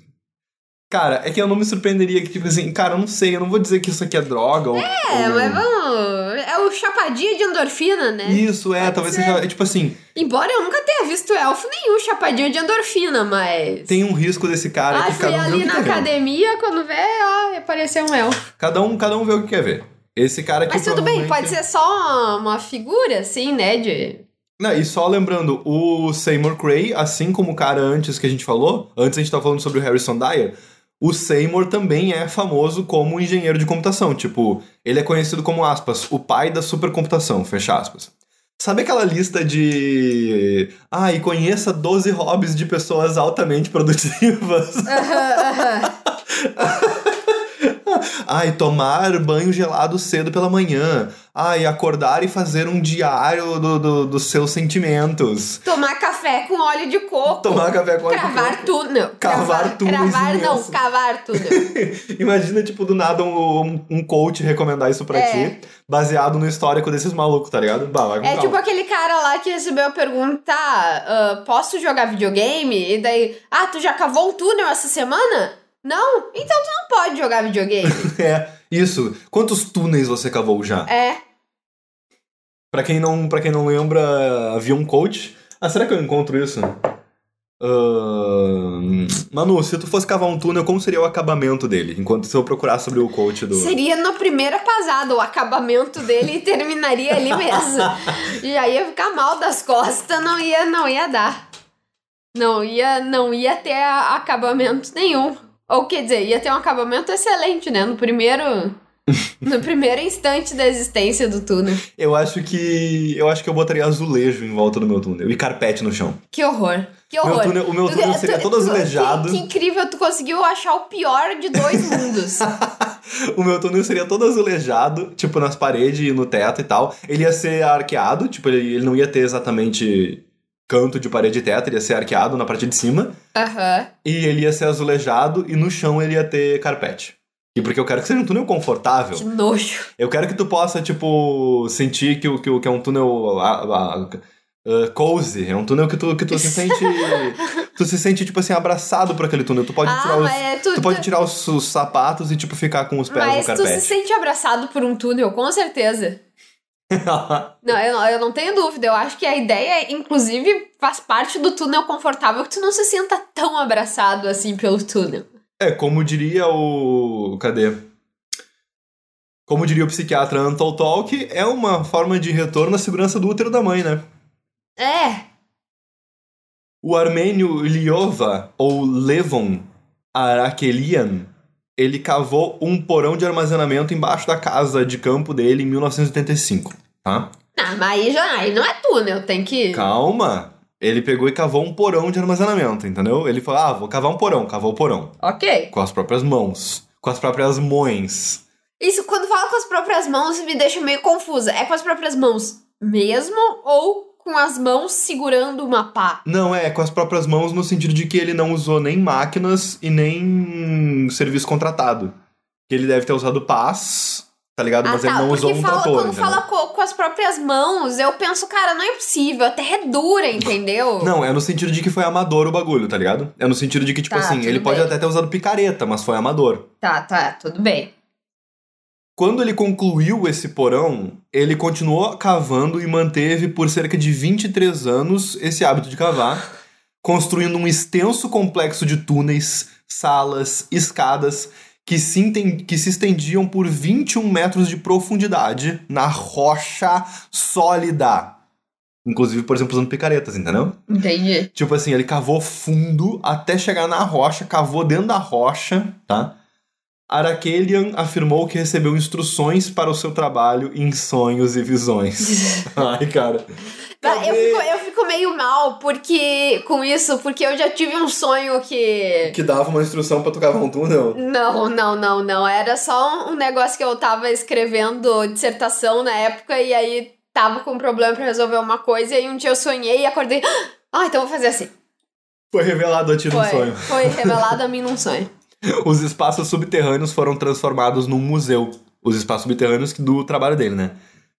Cara, é que eu não me surpreenderia que, tipo assim, cara, eu não sei, eu não vou dizer que isso aqui é droga ou. É, ou- mas vamos. É o chapadinha de endorfina, né? Isso, é, Pode talvez ser. seja, é, tipo assim, Embora eu nunca tenha visto elfo nenhum chapadinho de endorfina, mas. tem um risco desse cara Ai, que cada um ali na academia, quando vê, ó, apareceu um elfo. Cada um, cada um vê o que quer ver. Esse cara aqui Mas tudo bem, pode ser só uma figura, assim, né? De. Não, e só lembrando, o Seymour Cray, assim como o cara antes que a gente falou, antes a gente tava falando sobre o Harrison Dyer, o Seymour também é famoso como engenheiro de computação. Tipo, ele é conhecido como, aspas, o pai da supercomputação, fecha aspas. Sabe aquela lista de. Ah, e conheça 12 hobbies de pessoas altamente produtivas? Ai, tomar banho gelado cedo pela manhã. Ai, acordar e fazer um diário do, do- dos seus sentimentos. Tomar café com óleo de coco. Tomar café com óleo de Cravar coco. túnel. Cavar Cravar não, cavar túnel. Imagina, tipo, do nada um, um, coach recomendar isso pra É. ti, baseado no histórico desses malucos, tá ligado? Bah, vai com É calma. tipo aquele cara lá que recebeu a pergunta: ah, posso jogar videogame? E daí, ah, tu já cavou um túnel essa semana? Não? Então tu não pode jogar videogame. É, isso. Quantos túneis você cavou já? é. Pra quem não, pra quem não lembra, havia um coach. Ah, será que eu encontro isso? Ahn, Manu, se tu fosse cavar um túnel, como seria o acabamento dele? Enquanto se eu procurar sobre o coach do. Seria na primeira pasada o acabamento dele e terminaria ali mesmo. Já ia ficar mal das costas, não ia, não ia dar. Não ia, não ia ter acabamento nenhum. Ou quer dizer, ia ter um acabamento excelente, né? No primeiro. No primeiro instante da existência do túnel. Eu acho que. Eu acho que eu botaria azulejo em volta do meu túnel. E carpete no chão. Que horror. Que Meu horror. túnel- o meu túnel Tu- seria tu- todo azulejado. Que, que incrível, tu conseguiu achar o pior de dois mundos. o meu túnel seria todo azulejado, tipo, nas paredes e no teto e tal. Ele ia ser arqueado, tipo, ele, ele não ia ter exatamente canto de parede e teto, ele ia ser arqueado na parte de cima. Aham. E ele ia ser azulejado e no chão ele ia ter carpete. E porque eu quero que seja um túnel confortável. Que nojo. Eu quero que tu possa, tipo, sentir que, o- que, que é um túnel ah, cozy. É um túnel que tu, que tu se sente. tu se sente, tipo assim, abraçado por aquele túnel. Tu pode Ah, tirar os. mas é tu- Tu pode tirar os, os sapatos e, tipo, ficar com os pés Mas no tu se carpete. sente abraçado por um túnel, com certeza. Não, eu não, eu não tenho dúvida. Eu acho que a ideia, inclusive, faz parte do túnel confortável que tu não se sinta tão abraçado assim pelo túnel. é, como diria o. Cadê? Como diria o psiquiatra Anton Tolk, é uma forma de retorno à segurança do útero da mãe, né? É. O armênio Liova, ou Levon Arakelian, ele cavou um porão de armazenamento embaixo da casa de campo dele em 1985, tá? Ah, mas aí já aí não é túnel, tem que. Calma! Ele pegou e cavou um porão de armazenamento, entendeu? Ele falou, ah, vou cavar um porão, cavou o porão. Ok. Com as próprias mãos, com as próprias mães. Isso, quando fala com as próprias mãos, me deixa meio confusa. É com as próprias mãos mesmo ou com as mãos segurando uma pá. Não, é com as próprias mãos no sentido de que ele não usou nem máquinas e nem serviço contratado. Que ele deve ter usado paz, tá ligado? Mas ah, ele tá, não usou um fala, trator, quando entendeu? fala co- com, as próprias mãos, eu penso, cara, não é possível, a terra é dura, entendeu? Não, é no sentido de que foi amador o bagulho, tá ligado? É no sentido de que, tipo Tá, assim, ele pode bem. até ter usado picareta, mas foi amador. Tá, tá, tudo bem. Quando ele concluiu esse porão, ele continuou cavando e manteve por cerca de 23 anos esse hábito de cavar, construindo um extenso complexo de túneis, salas, escadas que se, que se estendiam por 21 metros de profundidade na rocha sólida. Inclusive, por exemplo, usando picaretas, entendeu? Entendi. Tipo assim, ele cavou fundo até chegar na rocha, cavou dentro da rocha, tá? Arakelian afirmou que recebeu instruções para o seu trabalho em sonhos e visões. Ai, cara. Tá, eu, fico, eu fico meio mal porque com isso, porque eu já tive um sonho que. Que dava uma instrução pra tu cavar um túnel. Não, não, não, não. Era só um negócio que eu tava escrevendo dissertação na época e aí tava com um problema pra resolver uma coisa e aí um dia eu sonhei e acordei. Ah, então eu vou fazer assim. Foi revelado a ti num sonho. foi revelado a mim num sonho. Os espaços subterrâneos foram transformados num museu. Os espaços subterrâneos do trabalho dele, né?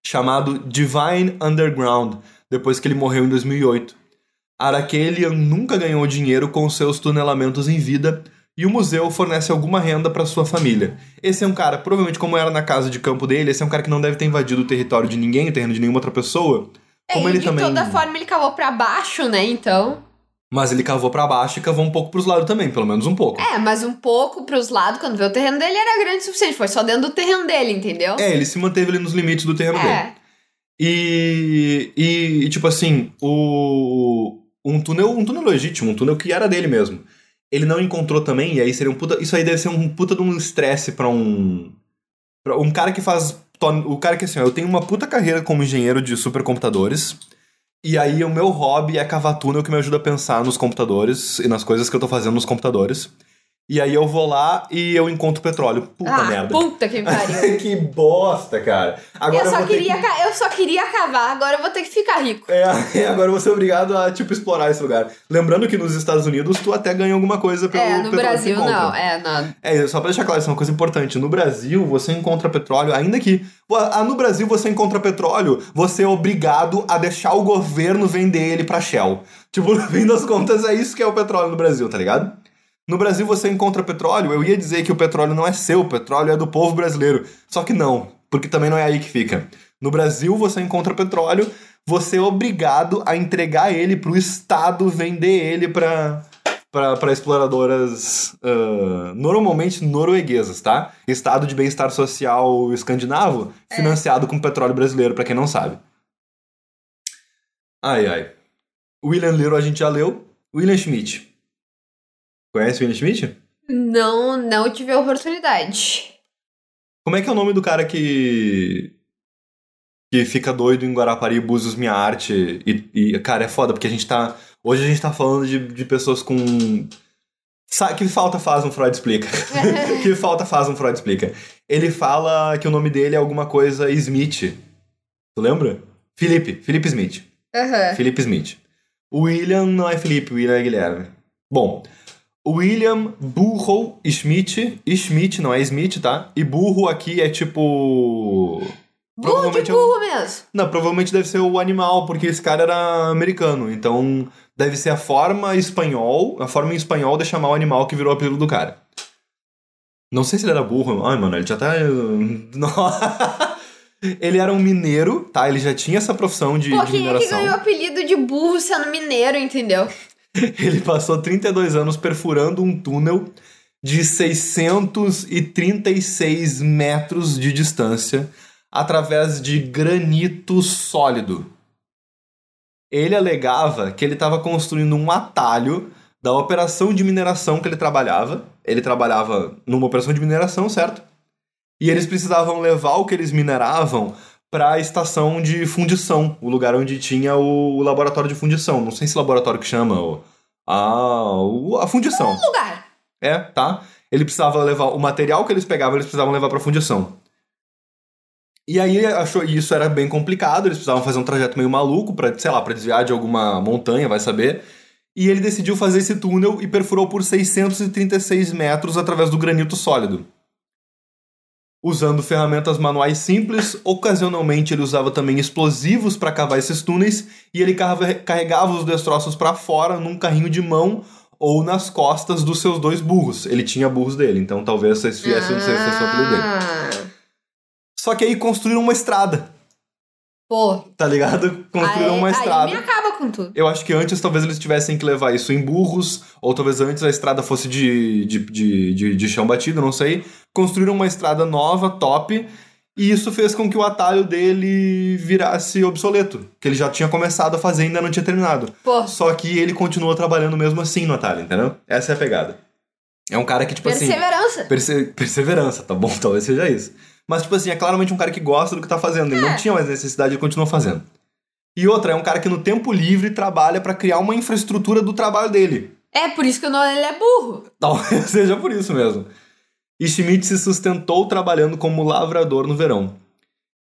Chamado Divine Underground, depois que ele morreu em 2008. Arakelian nunca ganhou dinheiro com seus tunelamentos em vida e o museu fornece alguma renda para sua família. Esse é um cara, provavelmente como era na casa de campo dele, esse é um cara que não deve ter invadido o território de ninguém, o terreno de nenhuma outra pessoa. É, Como e ele de também. toda forma ele cavou pra baixo, né? Então. Mas ele cavou para baixo e cavou um pouco pros lados também, pelo menos um pouco. É, mas um pouco pros lados, quando vê o terreno dele era grande o suficiente. Foi só dentro do terreno dele, entendeu? É, ele se manteve ali nos limites do terreno dele. É. E, e, e, tipo assim, o um túnel, um túnel legítimo, um túnel que era dele mesmo. Ele não encontrou também, e aí seria um puta, isso aí deve ser um puta de um estresse pra um pra um cara que faz o cara que assim, ó, eu tenho uma puta carreira como engenheiro de supercomputadores. E aí o meu hobby é cavar túnel que me ajuda a pensar nos computadores e nas coisas que eu tô fazendo nos computadores. E aí eu vou lá e eu encontro petróleo. Puta ah, merda. puta que pariu. que bosta, cara. Agora eu, só ter queria, que- eu só queria cavar, agora eu vou ter que ficar rico. É, agora eu vou ser obrigado a, tipo, explorar esse lugar. Lembrando que nos Estados Unidos tu até ganha alguma coisa pelo é, no petróleo que Brasil não. É, não. É, só pra deixar claro, isso é uma coisa importante. No Brasil, você encontra petróleo, ainda que... No Brasil, você encontra petróleo, você é obrigado a deixar o governo vender ele pra Shell. Tipo, no fim das contas, é isso que é o petróleo no Brasil, tá ligado? No Brasil, você encontra petróleo, eu ia dizer que o petróleo não é seu, o petróleo é do povo brasileiro. Só que não, porque também não é aí que fica. No Brasil, você encontra petróleo, você é obrigado a entregar ele pro Estado vender ele pra, pra exploradoras ah, normalmente norueguesas, tá? Estado de bem-estar social escandinavo, financiado com petróleo brasileiro, pra quem não sabe. Ai, ai. William Little a gente já leu. William Schmidt. Conhece o William Schmidt? Não, não tive a oportunidade. Como é que é o nome do cara que. que fica doido em Guarapari, Búzios, Minha Arte? E, e, cara, é foda, porque a gente tá. Hoje a gente tá falando de, de pessoas com. Que falta faz um Freud explica. que falta faz um Freud explica. Ele fala que o nome dele é alguma coisa Smith. Tu lembra? Felipe. Felipe Smith. Aham. Felipe Smith. O William não é Felipe, o William é Guilherme. Bom, William Burro Schmidt. Schmidt não é Smith, tá? E burro aqui é tipo. Burro de é burro mesmo. Não, provavelmente deve ser o animal, porque esse cara era americano. Então, deve ser a forma espanhol, a forma em espanhol de chamar o animal que virou o apelido do cara. Não sei se ele era burro. Ai, mano, ele já tá. Ele era um mineiro, tá? Ele já tinha essa profissão de, Pô, de quem é que mineração. ganhou o apelido de burro sendo mineiro, entendeu? Ele passou 32 anos perfurando um túnel de 636 metros de distância através de granito sólido. Ele alegava que ele estava construindo um atalho da operação de mineração que ele trabalhava. Ele trabalhava numa operação de mineração, certo? E eles precisavam levar o que eles mineravam para a estação de fundição, o lugar onde tinha o, o laboratório de fundição. Não sei se laboratório que chama, o, a, o- a fundição. Lugar. É, tá? Ele precisava levar o material que eles pegavam, eles precisavam levar para fundição. E aí achou e isso era bem complicado, eles precisavam fazer um trajeto meio maluco para, sei lá, para desviar de alguma montanha, vai saber. E ele decidiu fazer esse túnel e perfurou por 636 metros através do granito sólido. Usando ferramentas manuais simples, ocasionalmente ele usava também explosivos para cavar esses túneis e ele carrega- carregava os destroços para fora num carrinho de mão ou nas costas dos seus dois burros. Ele tinha burros dele, então talvez esse viesse não sei se esse é o apelido dele. Ah, Só que aí construíram uma estrada, Pô, tá ligado? Construíram aí, uma aí estrada. me acaba com tudo. Eu acho que antes talvez eles tivessem que levar isso em burros, ou talvez antes a estrada fosse de, de, de, de, de chão batido, não sei. Construíram uma estrada nova, top, e isso fez com que o atalho dele virasse obsoleto, que ele já tinha começado a fazer e ainda não tinha terminado. Pô, Só que ele continuou trabalhando mesmo assim no atalho, entendeu? Essa é a pegada. É um cara que, tipo assim. perseverança. Perse- perseverança, tá bom? Talvez seja isso. Mas, tipo assim, é claramente um cara que gosta do que tá fazendo. Ele É. não tinha mais necessidade e continua fazendo. E outra, é um cara que no tempo livre trabalha pra criar uma infraestrutura do trabalho dele. É por isso que o nome dele é burro. Talvez seja por isso mesmo. E Schmidt se sustentou trabalhando como lavrador no verão.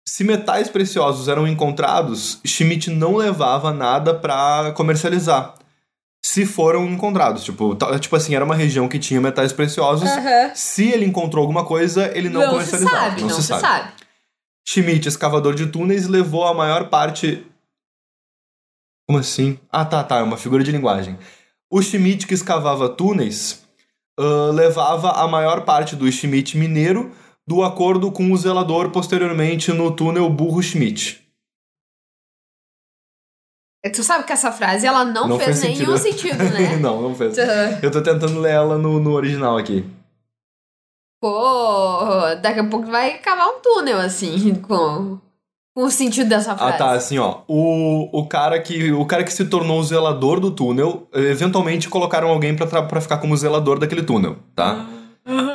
Se metais preciosos eram encontrados, Schmidt não levava nada pra comercializar. Se foram encontrados, tipo, ta- tipo assim, era uma região que tinha metais preciosos. Se ele encontrou alguma coisa, ele não, Não, se comercializava. sabe, não, se sabe. Schmidt, escavador de túneis, levou a maior parte. Como assim? Ah, tá, tá, é uma figura de linguagem. O Schmidt que escavava túneis ah, levava a maior parte do Schmidt mineiro do acordo com o zelador posteriormente no túnel Burro Schmidt. Tu sabe que essa frase ela não, Não fez, fez nenhum sentido. sentido, né? não, não fez. Eu tô tentando ler ela no, no original aqui. Pô, daqui a pouco vai cavar um túnel, assim, com, com o sentido dessa Ah, frase. tá, assim, ó. O, o, cara que, o cara que se tornou o zelador do túnel, eventualmente colocaram alguém pra, pra ficar como zelador daquele túnel, tá?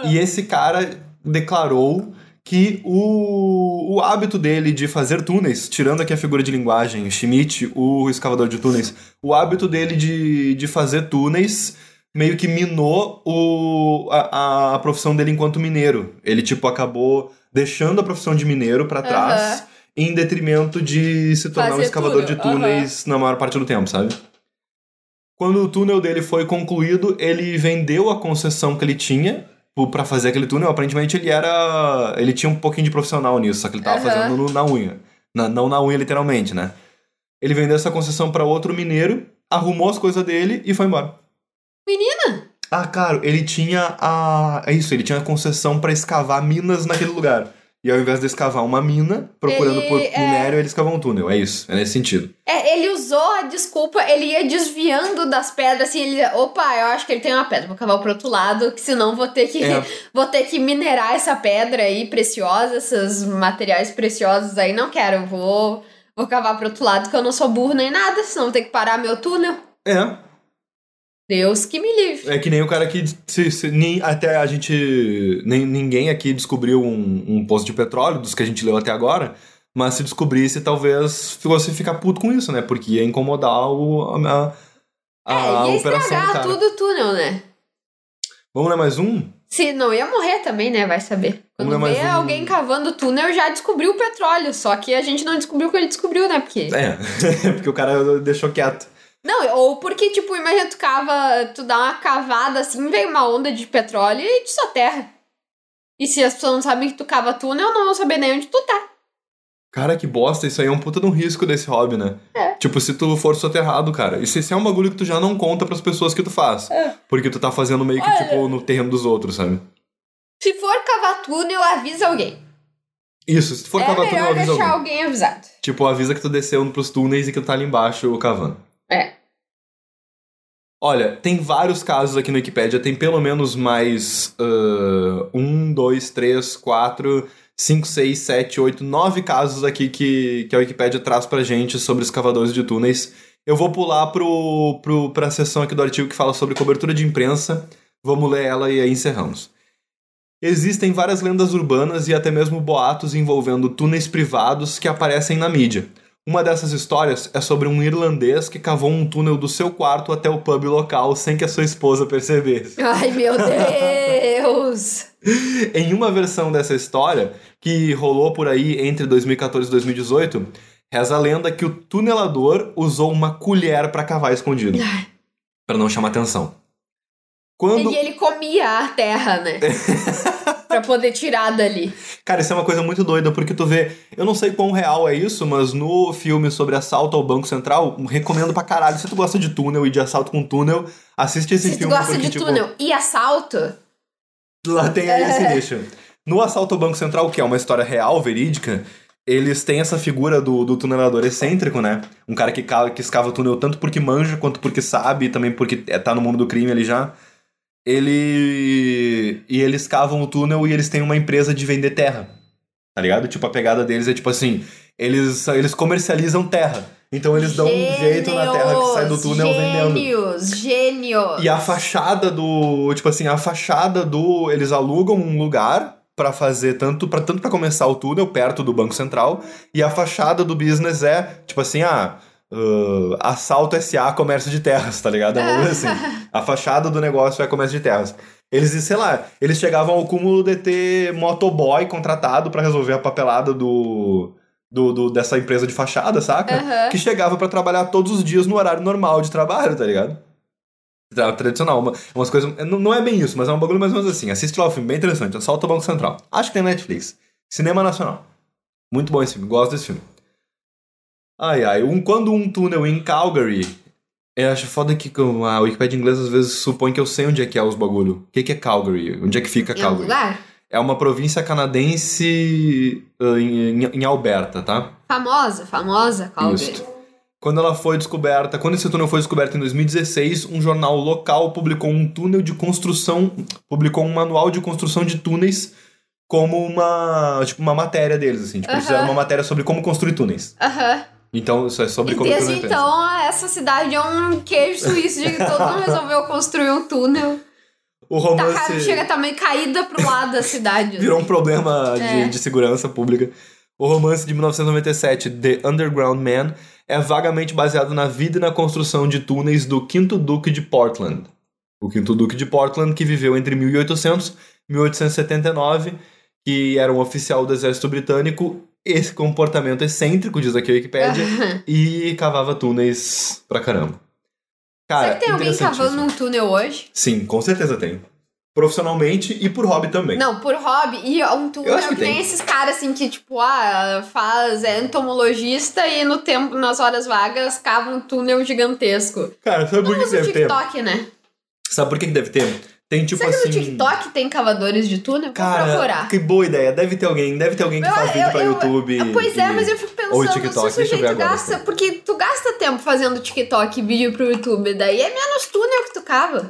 E esse cara declarou que o, o hábito dele de fazer túneis, tirando aqui a figura de linguagem, Schmidt, o escavador de túneis, o hábito dele de, de fazer túneis meio que minou o, a, a profissão dele enquanto mineiro. Ele, tipo, acabou deixando a profissão de mineiro pra trás em detrimento de se tornar um Fazer escavador túnel, de túneis na maior parte do tempo, sabe? Quando o túnel dele foi concluído, ele vendeu a concessão que ele tinha pro- pra fazer aquele túnel. Aparentemente ele era. Ele tinha um pouquinho de profissional nisso, só que ele tava Aham. fazendo no- na unha. Na- não na unha, literalmente, né? Ele vendeu essa concessão pra outro mineiro, arrumou as coisas dele e foi embora. Menina! Ah, claro, ele tinha a. É isso, ele tinha a concessão pra escavar minas naquele lugar. E ao invés de escavar uma mina, procurando Ele, por é- minério, ele escavou um túnel. É isso, é nesse sentido. É, ele usou a desculpa, ele ia desviando das pedras, assim, ele... Opa, eu acho que ele tem uma pedra, vou cavar pro outro lado, que senão vou ter que... É. Vou ter que minerar essa pedra aí preciosa, esses materiais preciosos aí, não quero, vou... Vou cavar pro outro lado, que eu não sou burro nem nada, senão vou ter que parar meu túnel. É, Deus que me livre. É que nem o cara que. Se, se- nem, até a gente. Nem, ninguém aqui descobriu um, um poço de petróleo, dos que a gente leu até agora. Mas se descobrisse, talvez fosse ficar puto com isso, né? Porque ia incomodar o, a, a, a é, ia operação do estragar tudo o túnel, né? Vamos ler mais um? Se não ia morrer também, né? Vai saber. Quando vê mais um. alguém cavando o túnel, já descobriu o petróleo. Só que a gente não descobriu o que ele descobriu, né? Porque. É, porque o cara deixou quieto. Não, ou porque, tipo, imagina tu cava, tu dá uma cavada assim, vem uma onda de petróleo e te soterra. E se as pessoas não sabem que tu cava túnel, não vão saber nem onde tu tá. Cara, que bosta, isso aí é um puta de um risco desse hobby, né? É. Tipo, se tu for soterrado, cara. Isso, isso é um bagulho que tu já não conta pras pessoas que tu faz. É. Porque tu tá fazendo meio que, Olha. tipo, no terreno dos outros, sabe? Se for cavar túnel, avisa alguém. Isso, se tu for é cavar melhor avisa deixar alguém. alguém avisado. Tipo, avisa que tu desceu pros túneis e que tu tá ali embaixo cavando. É. Olha, tem vários casos aqui no Wikipedia, tem pelo menos mais ah, um, dois, três, quatro, cinco, seis, sete, oito, nove casos aqui que, que a Wikipedia traz pra gente sobre escavadores de túneis. Eu vou pular pro, pro, pra seção aqui do artigo que fala sobre cobertura de imprensa. Vamos ler ela e aí encerramos. Existem várias lendas urbanas e até mesmo boatos envolvendo túneis privados que aparecem na mídia. Uma dessas histórias é sobre um irlandês que cavou um túnel do seu quarto até o pub local sem que a sua esposa percebesse. Ai, meu Deus! em uma versão dessa história, que rolou por aí entre 2014 e 2018, reza a lenda que o tunelador usou uma colher para cavar escondido. para não chamar atenção. Quando... E ele comia a terra, né? pra poder tirar dali. Cara, isso é uma coisa muito doida, porque tu vê. Eu não sei quão real é isso, mas no filme sobre assalto ao Banco Central, recomendo pra caralho. Se tu gosta de túnel e de assalto com túnel, assiste esse Se filme. tu gosta porque, de tipo, túnel e assalto, Lá tem aí esse É. nicho. No assalto ao Banco Central, que é uma história real, verídica, eles têm essa figura do, do tunelador excêntrico, né? Um cara que, cava, que escava túnel tanto porque manja, quanto porque sabe, e também porque é- tá no mundo do crime ali já. Ele. E eles cavam o túnel e eles têm uma empresa de vender terra. Tá ligado? Tipo, a pegada deles é tipo assim: eles, eles comercializam terra. Então eles dão um jeito na terra que sai do túnel vendendo. gênios, Gênios, E a fachada do, tipo assim, a fachada do, eles alugam um lugar pra fazer tanto para tanto para começar o túnel perto do Banco Central e a fachada do business é, tipo assim, ah, uh, assalto SA comércio de terras, tá ligado? É uma coisa assim. A fachada do negócio é comércio de terras. Eles, sei lá, eles chegavam ao cúmulo de ter motoboy contratado pra resolver a papelada do, do, do- dessa empresa de fachada, saca? Aham. Que chegava pra trabalhar todos os dias no horário normal de trabalho, tá ligado? Tra- Tradicional, uma- umas coisas. Não, não é bem isso, mas é um bagulho mais ou menos assim. Assiste lá o filme, bem interessante. Assalto ao Banco Central. Acho que tem Netflix. Cinema Nacional. Muito bom esse filme, gosto desse filme. Ai, ai. Um, quando um túnel em Calgary. Eu acho foda que a Wikipedia inglesa às vezes supõe que eu sei onde é que é os bagulho. O que, que é Calgary? Onde é que fica Em algum Calgary? lugar? É uma província canadense uh, em, em- Alberta, tá? Famosa, famosa, Calgary. Isso. Quando ela foi descoberta, quando esse túnel foi descoberto em 2016, um jornal local publicou um túnel de construção, publicou um manual de construção de túneis como uma, tipo, uma matéria deles, assim. Tipo, eles Aham. fizeram uma matéria sobre como construir túneis. Aham. Então, isso é sobre E desde então, essa cidade é um queijo suíço de que todo mundo resolveu construir um túnel. O Tá, romance cara, chega a tá caída pro lado da cidade. virou um problema de, É. de segurança pública. O romance de 1997, The Underground Man, é vagamente baseado na vida e na construção de túneis do quinto duque de Portland. O quinto duque de Portland, que viveu entre 1800 e 1879, que era um oficial do exército britânico, esse comportamento excêntrico, diz aqui a Wikipédia, e cavava túneis pra caramba. Cara, Será que tem alguém cavando um túnel hoje? Sim, com certeza tem. Profissionalmente e por hobby também. Não, por hobby. E um túnel Eu acho que que, nem tem. esses caras assim que, tipo, ah, faz é entomologista e no tempo, nas horas vagas, cava um túnel gigantesco. Cara, sabe por que deve ter? TikTok, né? Sabe por que deve ter? Tem tipo Será que assim. no TikTok tem cavadores de túnel? Vou Cara, procurar. que boa ideia. Deve ter alguém, deve ter alguém que Eu- faz vídeo eu- pra eu- YouTube. Pois é, e- mas eu fico Ou pensando, TikTok, se o deixa eu ver sujeito agora, gasta. assim. Porque tu gasta tempo fazendo TikTok e vídeo pro YouTube, daí é menos túnel que tu cava.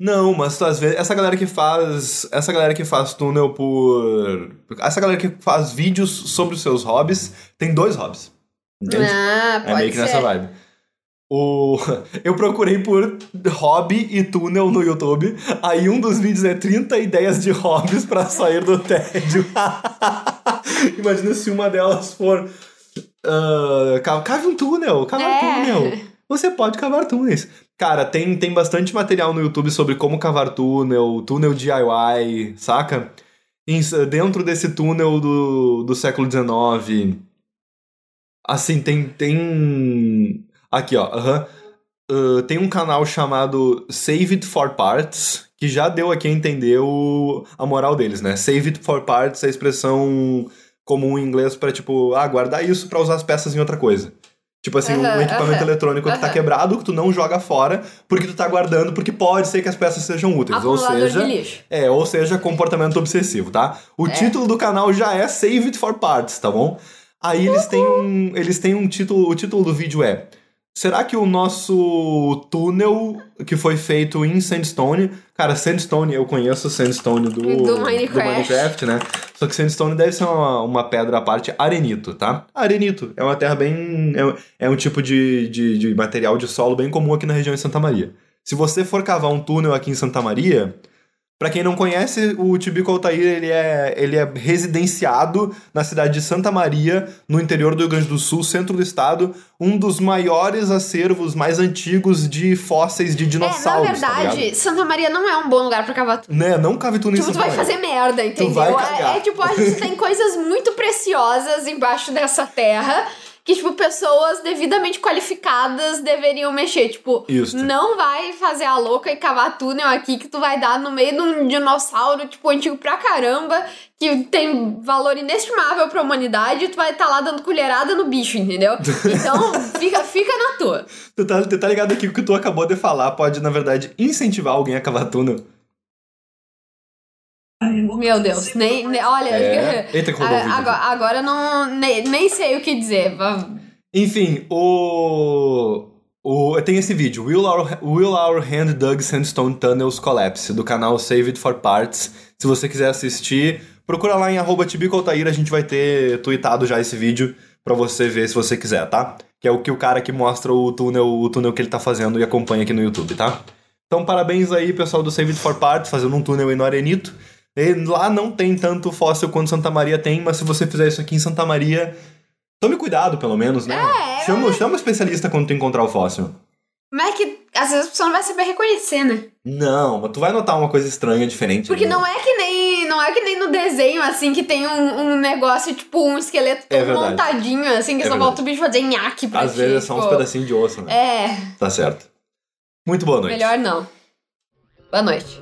Não, mas tu, às vezes essa galera que faz, essa galera que faz túnel por, essa galera que faz vídeos sobre os seus hobbies, tem dois hobbies. Entende? Ah, é pode meio que ser. nessa vibe. O... Eu procurei por hobby e túnel no YouTube. Aí um dos vídeos é 30 ideias de hobbies pra sair do tédio. Imagina se uma delas for. ca- cave um túnel, cavar É. túnel. Você pode cavar túneis. Cara, tem, tem bastante material no YouTube sobre como cavar túnel, túnel DIY, saca? Em- dentro desse túnel do, do século XIX. Assim, tem. tem... Aqui, ó. aham. Ah, tem um canal chamado Save It for Parts, que já deu aqui a entender o, a moral deles, né? Save It for Parts é a expressão comum em inglês pra, tipo, ah, guardar isso pra usar as peças em outra coisa. Tipo assim, um Aham, equipamento aham, eletrônico que tá quebrado, que tu não joga fora, porque tu tá guardando, porque pode ser que as peças sejam úteis. Ou seja, de lixo. é, ou seja, comportamento obsessivo, tá? O É. título do canal já é Save It for Parts, tá bom? Aí eles têm um, eles têm um título, o título do vídeo é Será que o nosso túnel que foi feito em Sandstone, cara, Sandstone, eu conheço Sandstone do, Do Minecraft. Minecraft, né? Só que Sandstone deve ser uma, uma pedra à parte arenito, tá? Arenito é uma terra bem. É, é um tipo de, de, de material de solo bem comum aqui na região de Santa Maria. Se você for cavar um túnel aqui em Santa Maria, Pra quem não conhece, o Tibico Altair, ele é, ele é residenciado na cidade de Santa Maria, no interior do Rio Grande do Sul, centro do estado, um dos maiores acervos mais antigos de fósseis de É, na dinossauros, tá verdade, ligado? Santa Maria não é um bom lugar pra cavar tudo. Né, não cave tudo em Tipo, tu Santa vai Maria. fazer merda, entendeu? vai É- é, tipo, a gente tem coisas muito preciosas embaixo dessa terra que, tipo, pessoas devidamente qualificadas deveriam mexer. Tipo, Isso. não vai fazer a louca e cavar túnel aqui que tu vai dar no meio de um dinossauro, tipo, antigo pra caramba, que tem valor inestimável pra humanidade e tu vai estar lá dando colherada no bicho, entendeu? Então, fica, fica na tua. Tu tá, tu tá ligado aqui que o que tu acabou de falar pode, na verdade, incentivar alguém a cavar túnel? Meu Deus, nem, nem- olha, É. Eita, que rodou o vídeo agora, agora eu não, nem, nem sei o que dizer. Enfim, o. o tem esse vídeo, Will Our, Will Our Hand Dug Sandstone Tunnels Collapse, do canal Save It for Parts. Se você quiser assistir, procura lá em arroba a gente vai ter tweetado já esse vídeo pra você ver se você quiser, tá? Que é o que o cara que mostra o túnel, o túnel que ele tá fazendo e acompanha aqui no YouTube, tá? Então, parabéns aí, pessoal do Save It for Parts, fazendo um túnel aí no Arenito. Lá não tem tanto fóssil quanto Santa Maria tem, mas se você fizer isso aqui em Santa Maria, tome cuidado, pelo menos, né? É, Chama, chama um especialista quando tu encontrar o fóssil. Mas é que às vezes a pessoa não vai saber reconhecer, né? Não, mas tu vai notar uma coisa estranha, diferente. Porque ali. não é que nem. Não é que nem no desenho, assim, que tem um, um negócio, tipo, um esqueleto É montadinho, assim, que É só verdade. falta o bicho fazer nhaque pra Às ti, vezes é só uns tipo, pedacinhos de osso, né? É, Tá certo. Muito boa noite. melhor não. Boa noite.